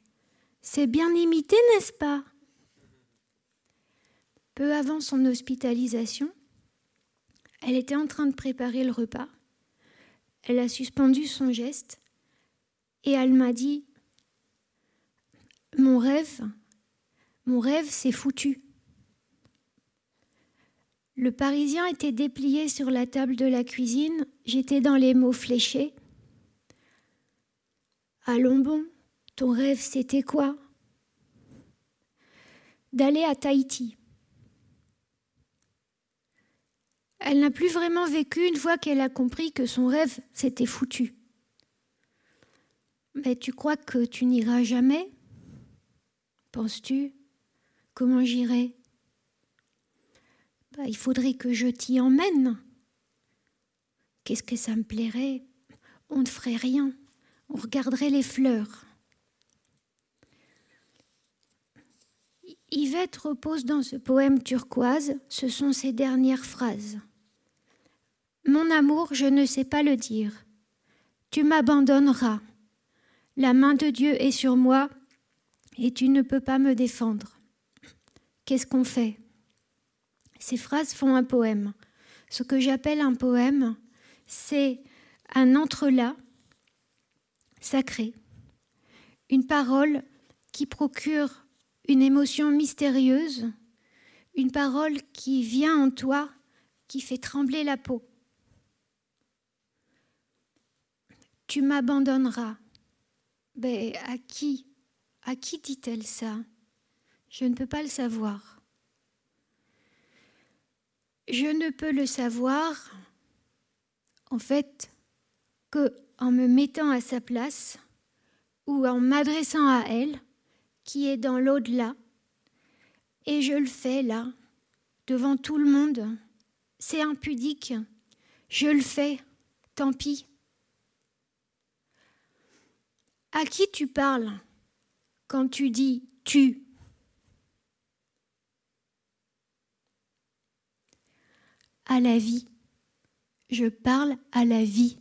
[SPEAKER 1] C'est bien imité, n'est-ce pas? Peu avant son hospitalisation, elle était en train de préparer le repas. Elle a suspendu son geste et elle m'a dit mon rêve, mon rêve, c'est foutu. Le Parisien était déplié sur la table de la cuisine, j'étais dans les mots fléchés. Allons bon, ton rêve c'était quoi? D'aller à Tahiti. Elle n'a plus vraiment vécu une fois qu'elle a compris que son rêve c'était foutu. Mais tu crois que tu n'iras jamais? Penses-tu? Comment j'irai? Bah, Il faudrait que je t'y emmène. Qu'est-ce que ça me plairait? On ne ferait rien. On regarderait les fleurs. Yvette repose dans ce poème turquoise, ce sont ses dernières phrases. Mon amour, je ne sais pas le dire. Tu m'abandonneras. La main de Dieu est sur moi et tu ne peux pas me défendre. Qu'est-ce qu'on fait? Ces phrases font un poème. Ce que j'appelle un poème, c'est un entrelac sacré, une parole qui procure une émotion mystérieuse, une parole qui vient en toi, qui fait trembler la peau. Tu m'abandonneras. Ben, à qui à qui dit-elle ça? Je ne peux pas le savoir. Je ne peux le savoir, en fait, que en me mettant à sa place, ou en m'adressant à elle, qui est dans l'au-delà. Et je le fais là, devant tout le monde. C'est impudique. Je le fais. Tant pis. À qui tu parles quand tu dis tu À la vie. Je parle à la vie.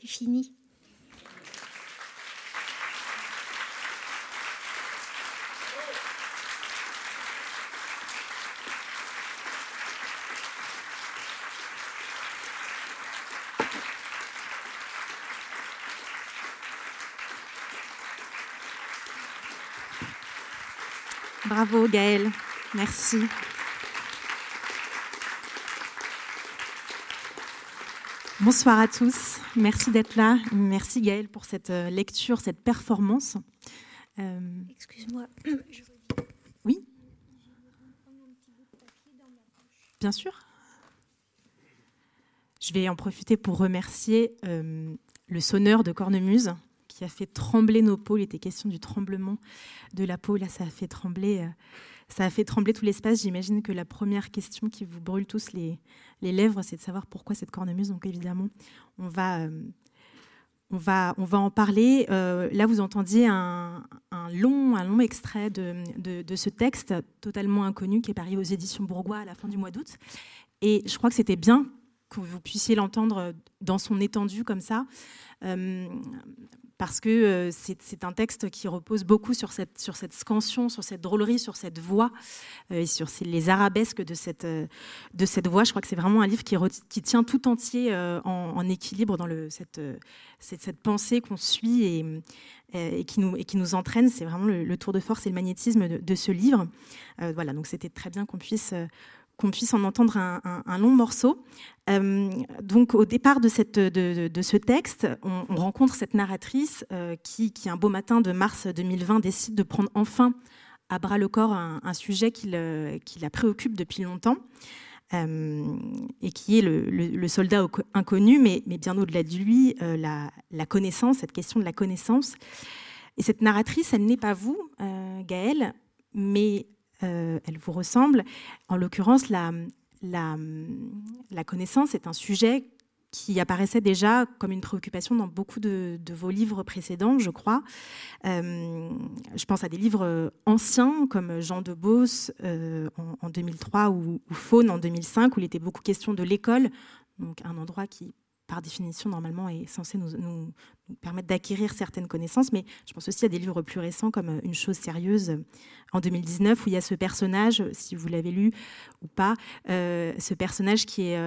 [SPEAKER 1] C'est fini.
[SPEAKER 2] Bravo Gaëlle, merci. Bonsoir à tous, merci d'être là. Merci Gaëlle pour cette euh, lecture, cette performance.
[SPEAKER 1] Euh, Excuse-moi. [CLEARS THROAT]
[SPEAKER 2] Oui Bien sûr. Je vais en profiter pour remercier euh, le sonneur de Cornemuse a fait trembler nos peaux. Il était question du tremblement de la peau. Là, ça a fait trembler, euh, ça a fait trembler tout l'espace. J'imagine que la première question qui vous brûle tous les, les lèvres, c'est de savoir pourquoi cette cornemuse. Donc évidemment, on va, euh, on va, on va en parler. Euh, là, vous entendiez un, long, un long extrait de, de, ce texte totalement inconnu qui est paru aux éditions Bourgois à la fin du mois d'août. Et je crois que c'était bien que vous puissiez l'entendre dans son étendue comme ça, parce que euh, c'est un texte qui repose beaucoup sur cette, sur cette scansion, sur cette drôlerie, sur cette voix, euh, et sur les arabesques de cette, euh, de cette voix. Je crois que c'est vraiment un livre qui, qui tient tout entier en, équilibre dans le, cette, cette, pensée qu'on suit et, et, qui nous, et qui nous entraîne. C'est vraiment le, tour de force et le magnétisme de, de ce livre. voilà, donc c'était très bien qu'on puisse qu'on puisse en entendre un, long morceau. Euh, donc au départ de, ce texte, on, rencontre cette narratrice euh, qui, un beau matin de mars 2020, décide de prendre enfin à bras le corps un, sujet qui, la préoccupe depuis longtemps. Euh, et qui est le, soldat inconnu, mais, mais bien au-delà de lui, la, la, connaissance, cette question de la connaissance. Et cette narratrice, elle n'est pas vous, Gaëlle, mais euh, elle vous ressemble. En l'occurrence, la, la, la, connaissance est un sujet qui apparaissait déjà comme une préoccupation dans beaucoup de, vos livres précédents, je crois. Euh, je pense à des livres anciens comme Jean de Beauce euh, en, 2003 ou, ou, Faune en 2005, où il était beaucoup question de l'école, donc un endroit qui par définition, normalement, est censé nous, permettre d'acquérir certaines connaissances. Mais je pense aussi à des livres plus récents, comme euh, Une chose sérieuse, euh, en 2019, où il y a ce personnage, si vous l'avez lu ou pas, euh, ce personnage qui est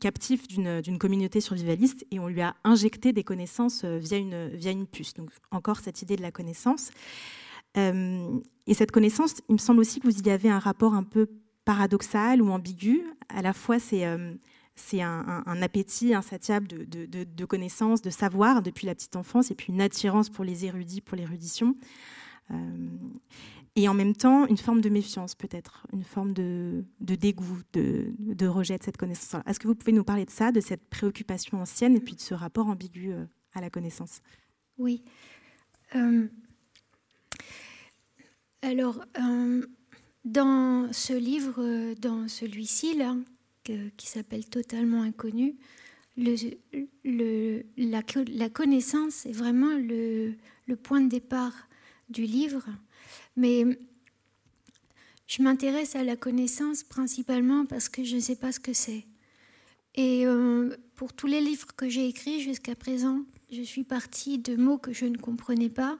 [SPEAKER 2] captif d'une communauté survivaliste et on lui a injecté des connaissances via une, via une puce. Donc, encore cette idée de la connaissance. et cette connaissance, il me semble aussi que vous y avez un rapport un peu paradoxal ou ambigu. À la fois, c'est c'est un, appétit insatiable de, connaissances, de savoir depuis la petite enfance, et puis une attirance pour les érudits, pour l'érudition. Euh, et en même temps, une forme de méfiance, peut-être, une forme de, dégoût, de, rejet de cette connaissance. Est-ce que vous pouvez nous parler de ça, de cette préoccupation ancienne, et puis de ce rapport ambigu euh, à la connaissance?
[SPEAKER 1] Oui. Euh, alors, dans ce livre, dans celui-ci, là, qui s'appelle Totalement inconnu, la, connaissance est vraiment le, point de départ du livre. Mais je m'intéresse à la connaissance principalement parce que je ne sais pas ce que c'est. Et euh, pour tous les livres que j'ai écrits jusqu'à présent, je suis partie de mots que je ne comprenais pas.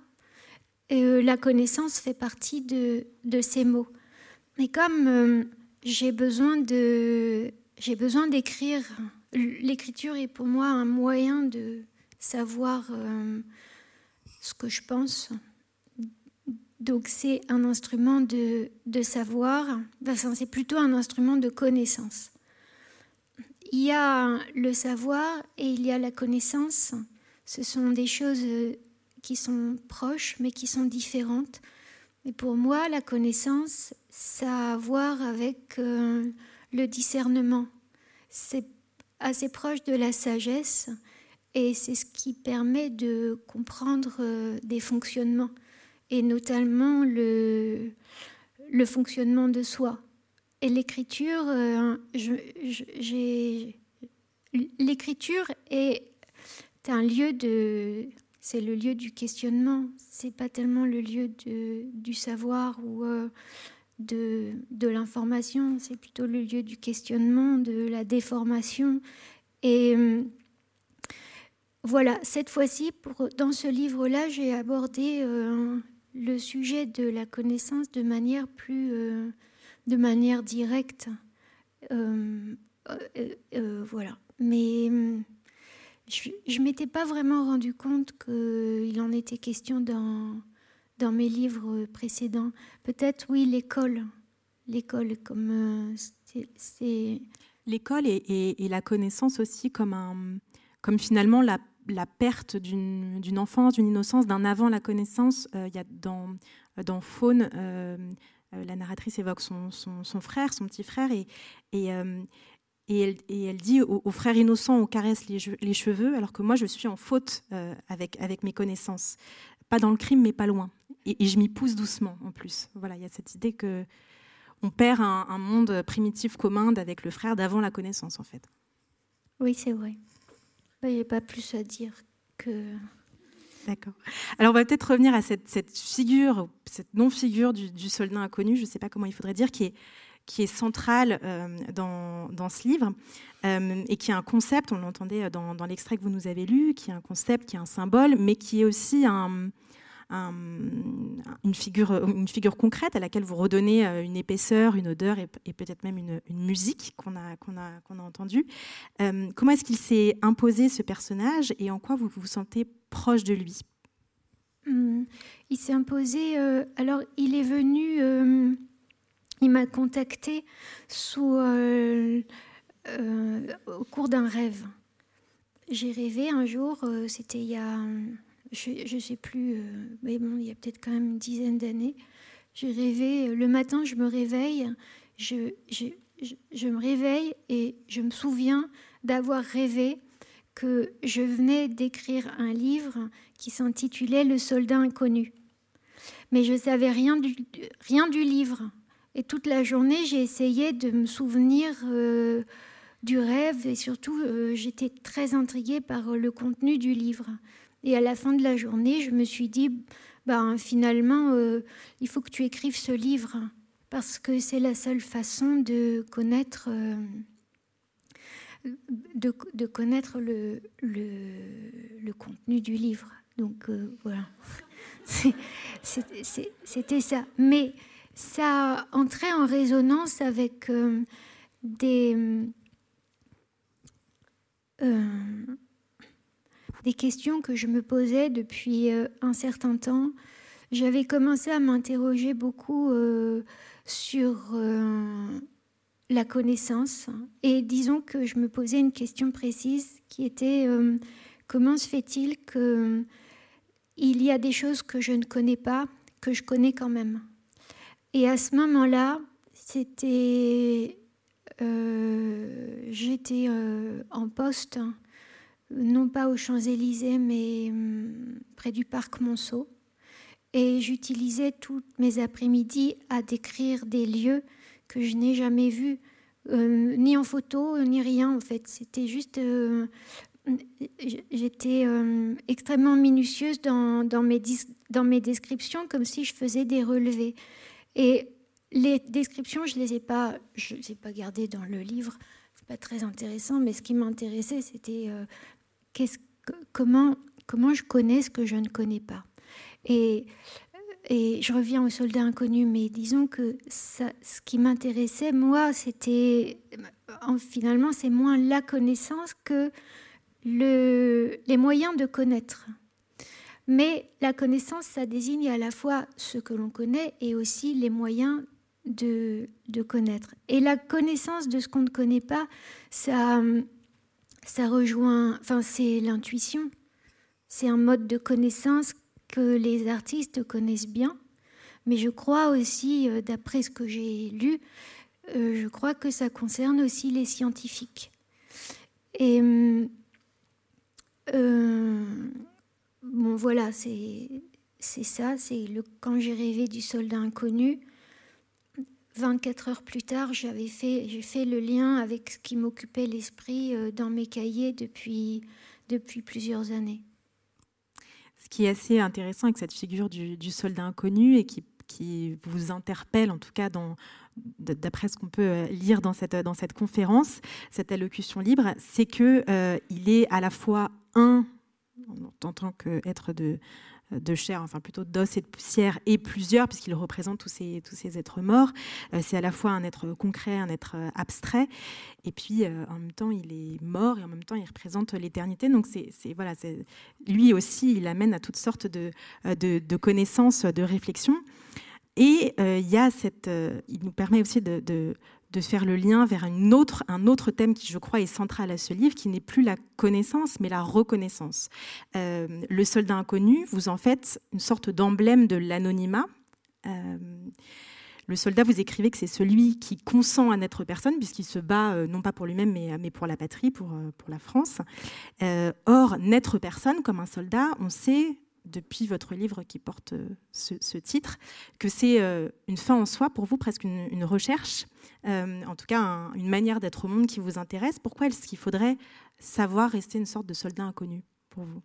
[SPEAKER 1] Et euh, la connaissance fait partie de, de ces mots. Mais comme euh, j'ai besoin de j'ai besoin d'écrire. L'écriture est pour moi un moyen de savoir euh, ce que je pense. Donc c'est un instrument de, de savoir, c'est plutôt un instrument de connaissance. Il y a le savoir et il y a la connaissance. Ce sont des choses qui sont proches, mais qui sont différentes. Mais pour moi, la connaissance, ça a à voir avec euh, le discernement. C'est assez proche de la sagesse et c'est ce qui permet de comprendre euh, des fonctionnements et notamment le, fonctionnement de soi. Et l'écriture, euh, l'écriture est un lieu de, c'est le lieu du questionnement. C'est pas tellement le lieu du savoir ou de, de l'information. C'est plutôt le lieu du questionnement, de la déformation. Et euh, voilà, cette fois-ci, dans ce livre-là, j'ai abordé le sujet de la connaissance de manière plus, euh, de manière directe. Euh, euh, voilà. Mais je ne m'étais pas vraiment rendu compte qu'il en était question dans, dans mes livres précédents. Peut-être, oui, l'école. L'école, comme c'est.
[SPEAKER 2] L'école et, la connaissance aussi comme, un, comme finalement la perte d'une enfance, d'une innocence, d'un avant la connaissance. Euh, il y a dans, dans Faune, euh, euh, la narratrice évoque son, son, frère, son petit frère, et, et, et, elle, dit au, frère innocent, on caresse les, les, cheveux, alors que moi, je suis en faute avec, avec mes connaissances. Pas dans le crime, mais pas loin. Et, je m'y pousse doucement, en plus. Voilà, il y a cette idée que on perd un, un monde primitif commun avec le frère d'avant la connaissance, en fait.
[SPEAKER 1] Oui, c'est vrai. Il n'y a pas plus à dire que.
[SPEAKER 2] D'accord. Alors, on va peut-être revenir à cette, figure, cette non-figure du, soldat inconnu, je ne sais pas comment il faudrait dire, qui est, qui est centrale euh, dans, dans, ce livre euh, et qui est un concept, on l'entendait dans, dans l'extrait que vous nous avez lu, qui est un concept, qui est un symbole, mais qui est aussi un, une, figure, une figure concrète à laquelle vous redonnez euh, une épaisseur, une odeur et, peut-être même une, musique qu'on a, qu'on a, qu'on a entendue. Euh, comment est-ce qu'il s'est imposé ce personnage et en quoi vous vous sentez proche de lui?
[SPEAKER 1] Hmm. Il s'est imposé, euh, alors il est venu, il m'a contacté sous, au cours d'un rêve. J'ai rêvé un jour, c'était il y a je ne sais plus, euh, mais bon, il y a peut-être quand même une dizaine d'années. J'ai rêvé, euh, le matin, je me réveille, je, me réveille et je me souviens d'avoir rêvé que je venais d'écrire un livre qui s'intitulait Le soldat inconnu. Mais je ne savais rien du, rien du livre. Et toute la journée, j'ai essayé de me souvenir euh, du rêve et surtout, j'étais très intriguée par le contenu du livre. Et à la fin de la journée, je me suis dit, ben, finalement, euh, il faut que tu écrives ce livre, parce que c'est la seule façon de connaître, euh, de, connaître le, le, contenu du livre. Donc euh, voilà, [LAUGHS] c'était ça. Mais ça entrait en résonance avec des des questions que je me posais depuis euh, un certain temps. J'avais commencé à m'interroger beaucoup euh, sur euh, la connaissance et disons que je me posais une question précise qui était comment se fait-il que il y a des choses que je ne connais pas que je connais quand même? Et à ce moment-là, c'était j'étais en poste non pas aux Champs-Élysées, mais hum, près du parc Monceau. Et j'utilisais toutes mes après-midi à décrire des lieux que je n'ai jamais vus, euh, ni en photo, ni rien en fait. C'était juste. Euh, j'étais euh, extrêmement minutieuse dans, dans, mes dans mes descriptions, comme si je faisais des relevés. Et les descriptions, je ne les ai pas, je les ai pas gardées dans le livre. Pas très intéressant, mais ce qui m'intéressait, c'était comment, comment je connais ce que je ne connais pas et, et je reviens au soldat inconnu, mais disons que ça, ce qui m'intéressait, moi, c'était finalement, c'est moins la connaissance que le, les moyens de connaître. Mais la connaissance, ça désigne à la fois ce que l'on connaît et aussi les moyens de, de connaître. Et la connaissance de ce qu'on ne connaît pas, ça, ça rejoint, enfin c'est l'intuition, c'est un mode de connaissance que les artistes connaissent bien, mais je crois aussi, euh, d'après ce que j'ai lu, euh, je crois que ça concerne aussi les scientifiques. Et euh, bon, voilà, c'est ça, c'est quand j'ai rêvé du soldat inconnu. 24 heures plus tard, j'avais fait, j'ai fait le lien avec ce qui m'occupait l'esprit dans mes cahiers depuis, plusieurs années.
[SPEAKER 2] Ce qui est assez intéressant avec cette figure du, soldat inconnu et qui vous interpelle, en tout cas d'après ce qu'on peut euh, lire dans cette, conférence, cette allocution libre, c'est qu'il euh, est à la fois un, en tant qu'être de, de chair, enfin plutôt d'os et de poussière, et plusieurs, puisqu'il représente tous ces, tous ces êtres morts. Euh, c'est à la fois un être concret, un être abstrait, et puis en même temps, il est mort, et en même temps, il représente l'éternité. Donc, c'est, voilà, lui aussi, il amène à toutes sortes de, de, connaissances, de réflexions. Et euh, il, euh, nous permet aussi de, de, faire le lien vers une autre, un autre thème qui, je crois, est central à ce livre, qui n'est plus la connaissance, mais la reconnaissance. Euh, le soldat inconnu, vous en faites une sorte d'emblème de l'anonymat. le soldat, vous écrivez que c'est celui qui consent à n'être personne, puisqu'il se bat non pas pour lui-même, mais, mais, pour la patrie, pour, pour la France. or, n'être personne, comme un soldat, on sait depuis votre livre qui porte euh, ce, titre, que c'est euh, une fin en soi pour vous, presque une, recherche, euh, en tout cas une manière d'être au monde qui vous intéresse. Pourquoi est-ce qu'il faudrait savoir rester une sorte de soldat inconnu pour vous?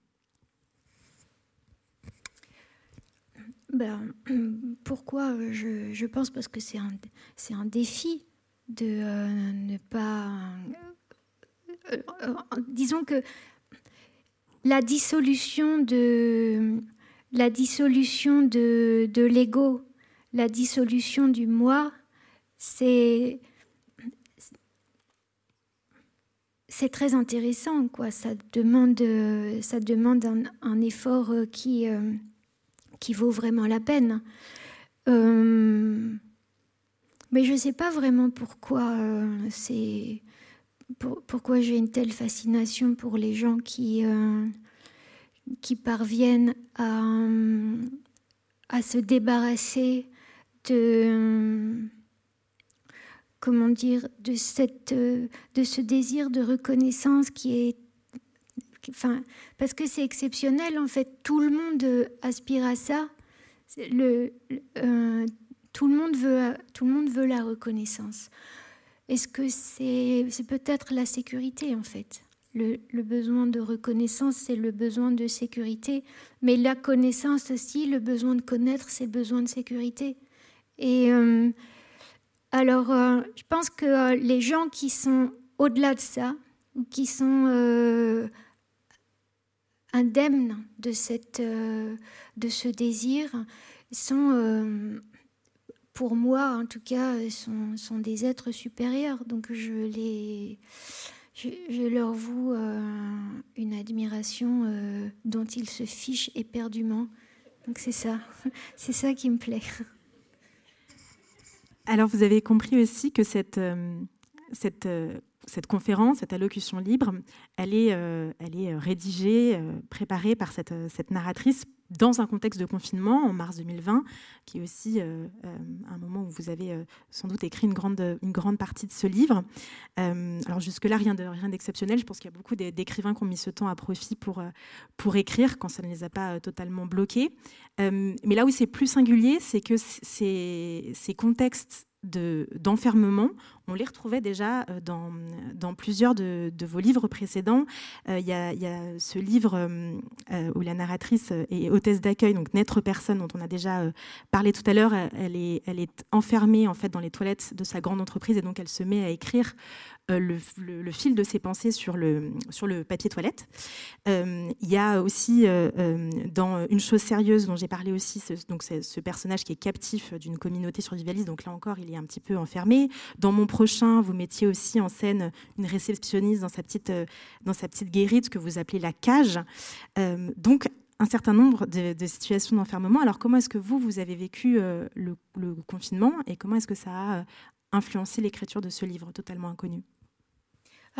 [SPEAKER 1] Ben, [CLEARS THROAT] Pourquoi? Je, pense parce que c'est un, c'est un défi de ne pas... disons que la dissolution de la dissolution de, de l'ego, la dissolution du moi, c'est très intéressant, quoi. Ça demande, ça demande un, effort qui, euh, qui vaut vraiment la peine. Euh, mais je ne sais pas vraiment pourquoi euh, c'est pourquoi j'ai une telle fascination pour les gens qui, euh, parviennent à, se débarrasser de comment dire de cette de ce désir de reconnaissance qui est enfin parce que c'est exceptionnel en fait tout le monde aspire à ça. Le, euh, tout le monde veut tout le monde veut la reconnaissance. Est-ce que c'est peut-être la sécurité en fait? Le, besoin de reconnaissance, c'est le besoin de sécurité, mais la connaissance aussi, le besoin de connaître, c'est le besoin de sécurité. Et euh, alors, euh, je pense que euh, les gens qui sont au-delà de ça, qui sont indemnes de, cette, de ce désir, sont pour moi, en tout cas, sont, des êtres supérieurs. Donc je, les, je, leur voue euh, une admiration euh, dont ils se fichent éperdument. Donc c'est ça, [LAUGHS] c'est ça qui me plaît.
[SPEAKER 2] Alors vous avez compris aussi que cette, euh, cette conférence, cette allocution libre, elle est, elle est rédigée, préparée par cette narratrice dans un contexte de confinement en mars 2020, qui est aussi euh, euh, un moment où vous avez euh, sans doute écrit une grande, une grande partie de ce livre. alors jusque-là, rien, de, rien d'exceptionnel. Je pense qu'il y a beaucoup d'écrivains qui ont mis ce temps à profit pour, pour écrire quand ça ne les a pas totalement bloqués. mais là où c'est plus singulier, c'est que ces contextes d'enfermement, on les retrouvait déjà euh, dans, plusieurs de, vos livres précédents. Euh, il y, a ce livre euh, où la narratrice est hôtesse d'accueil, donc Naître personne, dont on a déjà parlé tout à l'heure. Elle est, elle est enfermée en fait dans les toilettes de sa grande entreprise et donc elle se met à écrire le, fil de ses pensées sur le, sur le papier toilette. il y a aussi dans Une chose sérieuse dont j'ai parlé aussi, ce, donc ce personnage qui est captif d'une communauté survivaliste, donc là encore il est un petit peu enfermé. Dans mon prochain, vous mettiez aussi en scène une réceptionniste dans sa petite, euh, dans sa petite guérite que vous appelez la cage. Euh, donc, un certain nombre de, situations d'enfermement. Alors, comment est-ce que vous, vous avez vécu euh, le, confinement et comment est-ce que ça a influencé l'écriture de ce livre totalement inconnu?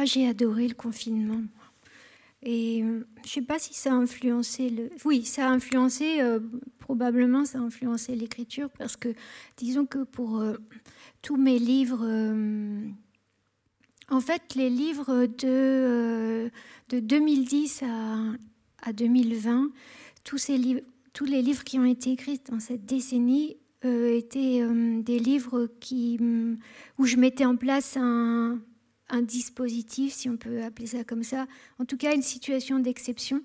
[SPEAKER 1] Ah, J'ai adoré le confinement. Et je ne sais pas si ça a influencé le. Oui, ça a influencé, probablement ça a influencé l'écriture, parce que disons que pour tous mes livres, en fait, les livres de, de 2010 à, à 2020, tous, ces livres, tous les livres qui ont été écrits dans cette décennie euh, étaient euh, des livres qui, mm, où je mettais en place un, un, dispositif, si on peut appeler ça comme ça, en tout cas une situation d'exception,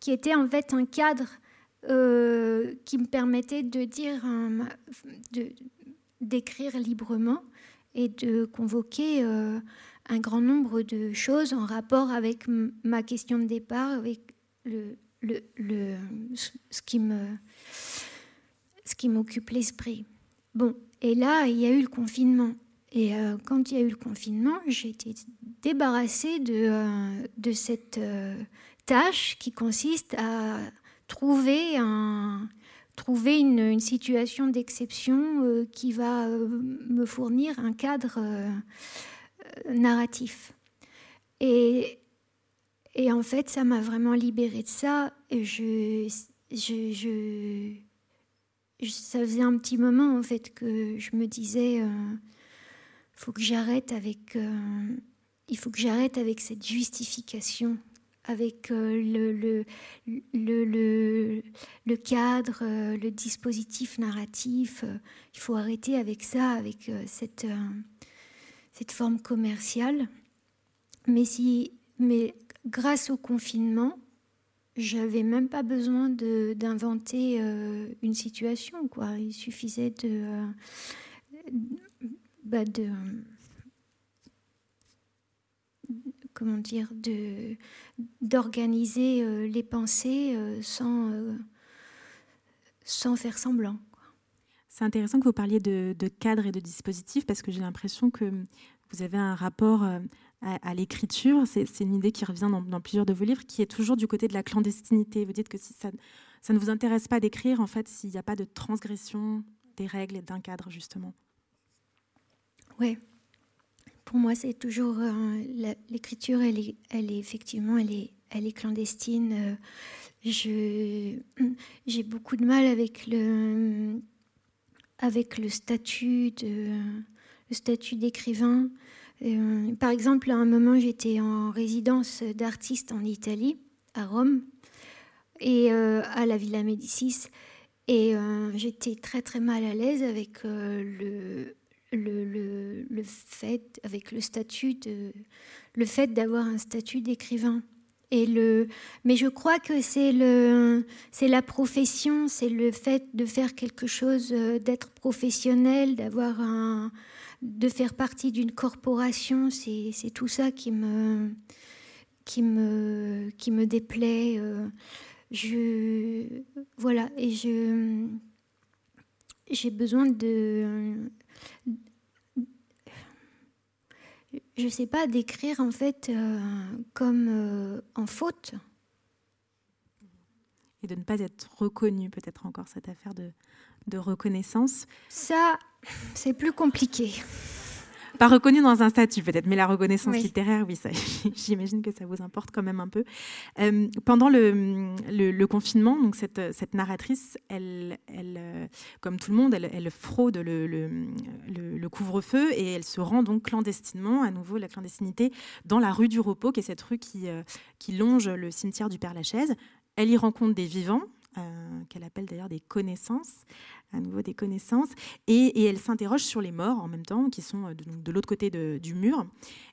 [SPEAKER 1] qui était en fait un cadre euh, qui me permettait de dire, d'écrire librement et de convoquer un grand nombre de choses en rapport avec ma question de départ, avec le, le, le, ce qui me ce qui m'occupe l'esprit. Bon, et là, il y a eu le confinement. Et euh, quand il y a eu le confinement, j'ai été débarrassée de, euh, cette euh, tâche qui consiste à trouver, un, trouver une, situation d'exception qui va me fournir un cadre narratif. Et en fait, ça m'a vraiment libérée de ça. Et ça faisait un petit moment en fait que je me disais, faut que j'arrête avec, euh, il faut que j'arrête avec cette justification, avec euh, le, le, le, le, cadre, euh, le dispositif narratif. il faut arrêter avec ça, avec cette, cette forme commerciale. Mais si, mais grâce au confinement, j'avais même pas besoin d'inventer une situation. Quoi. Il suffisait de, bah de comment dire, de d'organiser euh, les pensées sans sans faire semblant.
[SPEAKER 2] C'est intéressant que vous parliez de, de, cadre et de dispositif parce que j'ai l'impression que vous avez un rapport à, l'écriture. C'est une idée qui revient dans, plusieurs de vos livres, qui est toujours du côté de la clandestinité. Vous dites que si ça, ça ne vous intéresse pas d'écrire, en fait, s'il n'y a pas de transgression des règles et d'un cadre, justement.
[SPEAKER 1] Oui. Pour moi, c'est toujours euh, l'écriture. Elle est, elle est effectivement, elle est, elle est clandestine. Euh, [CLEARS THROAT] j'ai beaucoup de mal avec le avec le statut de statut d'écrivain. Euh, par exemple, à un moment, j'étais en résidence d'artiste en Italie, à Rome, et euh, à la Villa Médicis. Et j'étais très très mal à l'aise avec le, le, le, fait, avec le statut le fait d'avoir un statut d'écrivain. Et le, mais je crois que c'est le, c'est la profession, c'est le fait de faire quelque chose, d'être professionnel, d'avoir un, de faire partie d'une corporation, c'est tout ça qui me, qui me, qui me déplaît. Euh, je, voilà, et je, j'ai besoin de, je sais pas, d'écrire en fait euh, comme euh, en faute.
[SPEAKER 2] Et de ne pas être reconnu, peut-être encore cette affaire de, de reconnaissance
[SPEAKER 1] Ça, c'est plus compliqué.
[SPEAKER 2] Pas reconnu dans un statut peut-être, mais la reconnaissance littéraire, oui, [LAUGHS] j'imagine que ça vous importe quand même un peu. Euh, pendant le, le, confinement, donc cette, cette narratrice, elle, elle, euh, comme tout le monde, elle, elle fraude le, le couvre-feu et elle se rend donc clandestinement, à nouveau la clandestinité, dans la rue du Repos, qui est cette rue qui, euh, qui longe le cimetière du Père-Lachaise. Elle y rencontre des vivants, qu'elle appelle d'ailleurs des connaissances à nouveau des connaissances, et, elle s'interroge sur les morts en même temps, qui sont euh, de, l'autre côté du mur.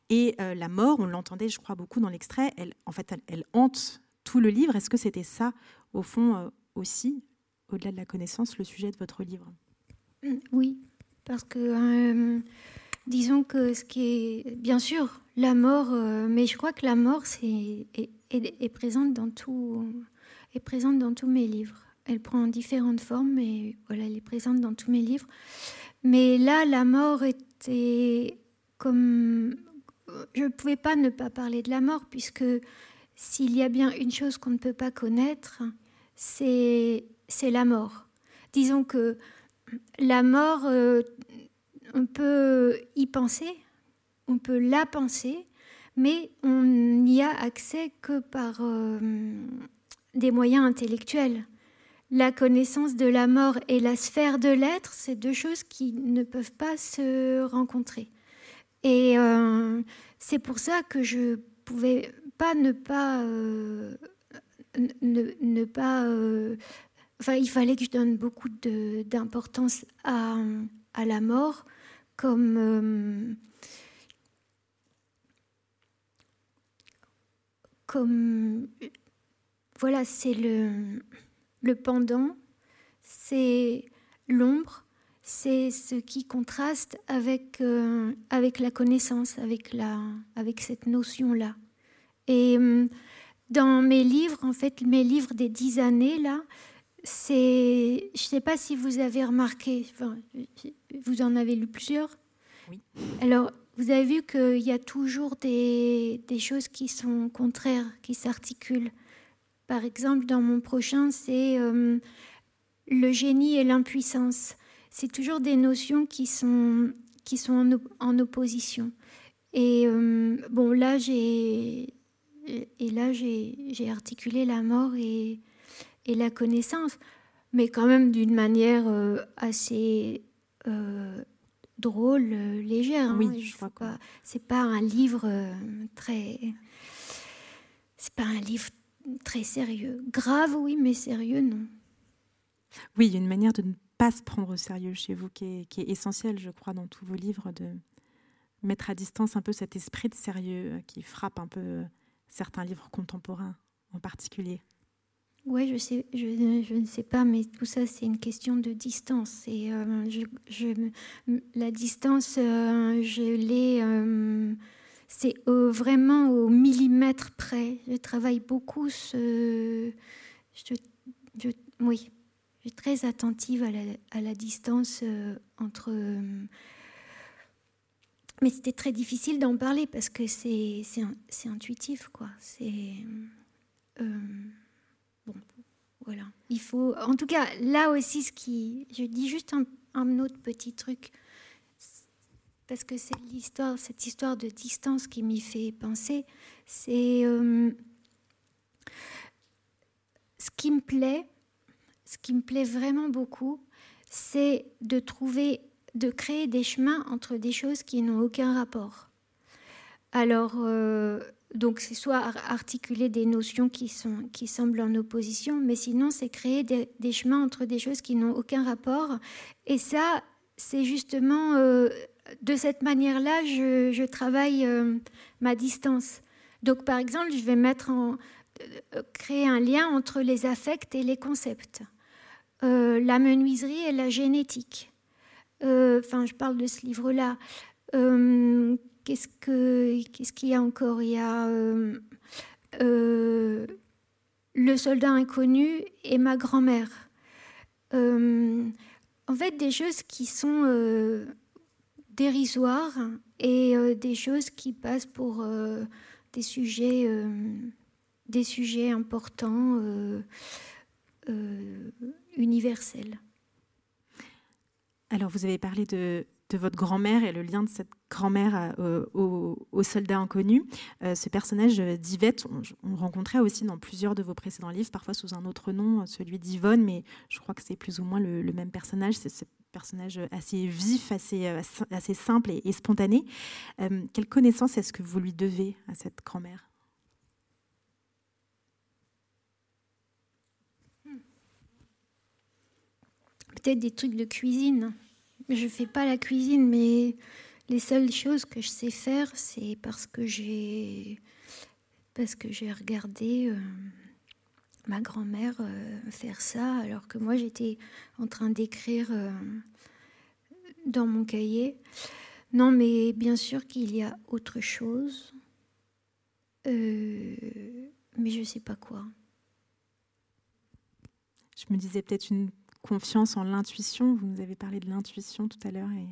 [SPEAKER 2] Et euh, la mort, on l'entendait, je crois, beaucoup dans l'extrait, elle, en fait, elle, hante tout le livre. Est-ce que c'était ça, au fond, euh, aussi, au-delà de la connaissance, le sujet de votre livre?
[SPEAKER 1] Mm, Oui, parce que, disons que ce qui est, bien sûr, la mort, mais je crois que la mort c'est, est, est, présente dans tout, est présente dans tous mes livres. Elle prend différentes formes, mais voilà, elle est présente dans tous mes livres. Mais là, la mort était comme... Je ne pouvais pas ne pas parler de la mort, puisque s'il y a bien une chose qu'on ne peut pas connaître, c'est la mort. Disons que la mort, euh, on peut y penser, on peut la penser, mais on n'y a accès que par des moyens intellectuels. La connaissance de la mort et la sphère de l'être, c'est deux choses qui ne peuvent pas se rencontrer. Et c'est pour ça que je pouvais pas ne pas ne, pas enfin il fallait que je donne beaucoup d'importance à, à, la mort comme comme voilà, c'est le, le pendant, c'est l'ombre, c'est ce qui contraste avec, euh, avec la connaissance, avec, la, avec cette notion-là. Et euh, dans mes livres, en fait, mes livres des dix années, là, c'est, je ne sais pas si vous avez remarqué, enfin, vous en avez lu plusieurs.
[SPEAKER 2] Oui.
[SPEAKER 1] Alors, vous avez vu qu'il y a toujours des, des choses qui sont contraires, qui s'articulent. Par exemple, dans mon prochain, c'est euh, le génie et l'impuissance. C'est toujours des notions qui sont, qui sont en, opposition. Et euh, bon, là, j'ai et là j'ai articulé la mort et, et, la connaissance, mais quand même d'une manière euh, assez drôle, légère.
[SPEAKER 2] Oui, hein. je crois
[SPEAKER 1] pas. C'est pas un livre très. C'est pas un livre très sérieux. Grave, oui, mais sérieux, non.
[SPEAKER 2] Oui, il y a une manière de ne pas se prendre au sérieux chez vous qui est, qui est essentielle, je crois, dans tous vos livres, de mettre à distance un peu cet esprit de sérieux qui frappe un peu certains livres contemporains en particulier.
[SPEAKER 1] Oui, je, sais, je, je, ne sais pas, mais tout ça, c'est une question de distance. Et euh, je, la distance, euh, je l'ai euh, c'est vraiment au millimètre près. Je travaille beaucoup ce. Oui, je suis très attentive à la, distance euh, entre. mais c'était très difficile d'en parler parce que c'est intuitif, quoi. C'est. Euh, bon, voilà. Il faut. En tout cas, là aussi, ce qui. Je dis juste un autre petit truc parce que c'est l'histoire, cette histoire de distance qui m'y fait penser. C'est euh, ce qui me plaît, ce qui me plaît vraiment beaucoup, c'est de trouver, de créer des chemins entre des choses qui n'ont aucun rapport. Alors, euh, donc c'est soit articuler des notions qui, sont, qui semblent en opposition, mais sinon c'est créer des, chemins entre des choses qui n'ont aucun rapport. Et ça, c'est justement euh, de cette manière-là, je, travaille euh, ma distance. Donc, par exemple, je vais euh, créer un lien entre les affects et les concepts, euh, la menuiserie et la génétique. Enfin, je parle de ce livre-là. qu'est-ce qu'est-ce qu'il y a encore? Il y a le soldat inconnu et ma grand-mère. en fait, des choses qui sont dérisoires et euh, des choses qui passent pour euh, des, sujets, euh, des sujets importants, universels.
[SPEAKER 2] Alors, vous avez parlé de, votre grand-mère et le lien de cette grand-mère euh, au, soldat inconnu. Euh, ce personnage d'Yvette, on, le rencontrait aussi dans plusieurs de vos précédents livres, parfois sous un autre nom, celui d'Yvonne, mais je crois que c'est plus ou moins le, même personnage. Personnage assez vif, assez, euh, simple et, spontané. quelle connaissance est-ce que vous lui devez à cette grand-mère?
[SPEAKER 1] Peut-être des trucs de cuisine. Je fais pas la cuisine, mais les seules choses que je sais faire, c'est parce que j'ai parce que j'ai regardé euh, ma grand-mère euh, faire ça, alors que moi j'étais en train d'écrire euh, dans mon cahier. Non, mais bien sûr qu'il y a autre chose, mais je sais pas quoi.
[SPEAKER 2] Je me disais peut-être une confiance en l'intuition. Vous nous avez parlé de l'intuition tout à l'heure et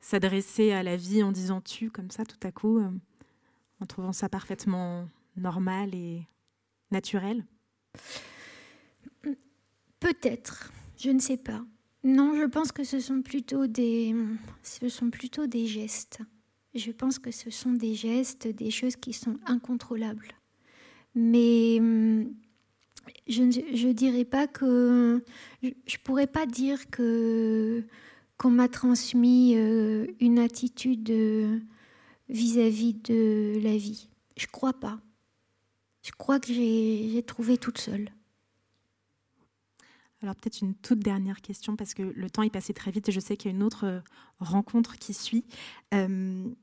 [SPEAKER 2] s'adresser à la vie en disant tu comme ça tout à coup, euh, en trouvant ça parfaitement normal et naturel.
[SPEAKER 1] Peut-être, je ne sais pas. Non, je pense que ce sont plutôt des, ce sont plutôt des gestes. Je pense que ce sont des gestes, des choses qui sont incontrôlables. Mais je ne dirais pas que. Je ne pourrais pas dire que qu'on m'a transmis euh, une attitude euh, vis-à-vis de la vie. Je crois pas. Je crois que j'ai trouvé toute seule.
[SPEAKER 2] Alors peut-être une toute dernière question parce que le temps est passé très vite et je sais qu'il y a une autre euh, rencontre qui suit. vous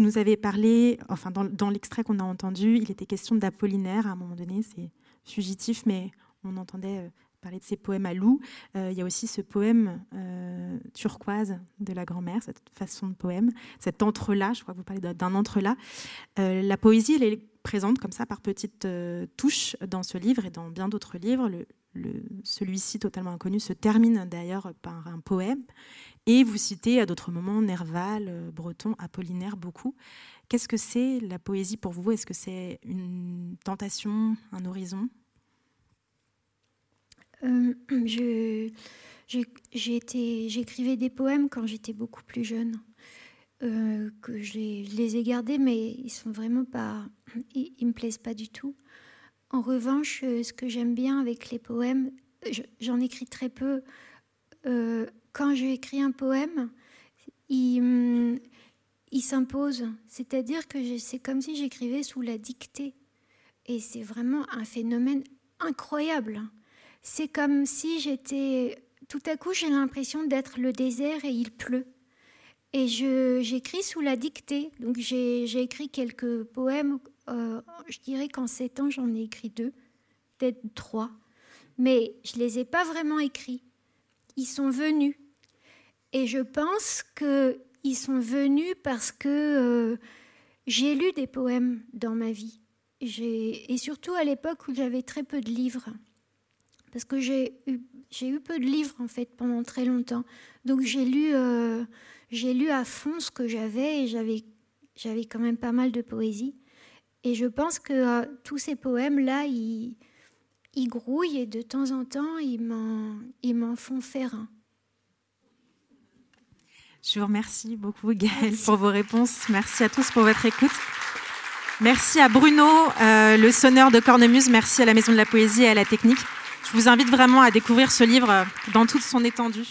[SPEAKER 2] nous avez parlé, enfin dans, dans l'extrait qu'on a entendu, il était question d'Apollinaire à un moment donné, c'est fugitif, mais on entendait parler de ses poèmes à loup. Euh, il y a aussi ce poème euh, turquoise de la grand-mère, cette façon de poème, cet entre-là, je crois que vous parlez d'un entre-là. Euh, la poésie, elle est présente comme ça par petites touches dans ce livre et dans bien d'autres livres. Celui-ci, totalement inconnu, se termine d'ailleurs par un poème. Et vous citez à d'autres moments Nerval, Breton, Apollinaire, beaucoup. Qu'est-ce que c'est la poésie pour vous? Est-ce que c'est une tentation, un horizon?
[SPEAKER 1] Euh, [CLEARS THROAT] J'écrivais des poèmes quand j'étais beaucoup plus jeune. Euh, que je les, ai gardés, mais ils sont vraiment pas, [CLEARS THROAT] ils, me plaisent pas du tout. En revanche, euh, ce que j'aime bien avec les poèmes, j'en écris très peu. quand j'écris un poème, il, il s'impose. C'est-à-dire que c'est comme si j'écrivais sous la dictée. Et c'est vraiment un phénomène incroyable. C'est comme si j'étais... Tout à coup, j'ai l'impression d'être le désert et il pleut. Et j'écris sous la dictée. Donc j'ai écrit quelques poèmes. Euh, je dirais qu'en sept ans, j'en ai écrit deux, peut-être trois. Mais je ne les ai pas vraiment écrits. Ils sont venus. Et je pense qu'ils sont venus parce que euh, j'ai lu des poèmes dans ma vie. Et surtout à l'époque où j'avais très peu de livres parce que j'ai eu, eu, peu de livres en fait pendant très longtemps. Donc j'ai lu, euh, j'ai lu à fond ce que j'avais et j'avais, j'avais quand même pas mal de poésie. Et je pense que euh, tous ces poèmes-là, ils, ils, grouillent et de temps en temps, ils m'en, ils m'en font faire un.
[SPEAKER 2] Je vous remercie beaucoup, Gaëlle, pour vos réponses. Merci à tous pour votre écoute. Merci à Bruno, euh, le sonneur de cornemuse. Merci à la Maison de la Poésie et à la Technique. Je vous invite vraiment à découvrir ce livre dans toute son étendue.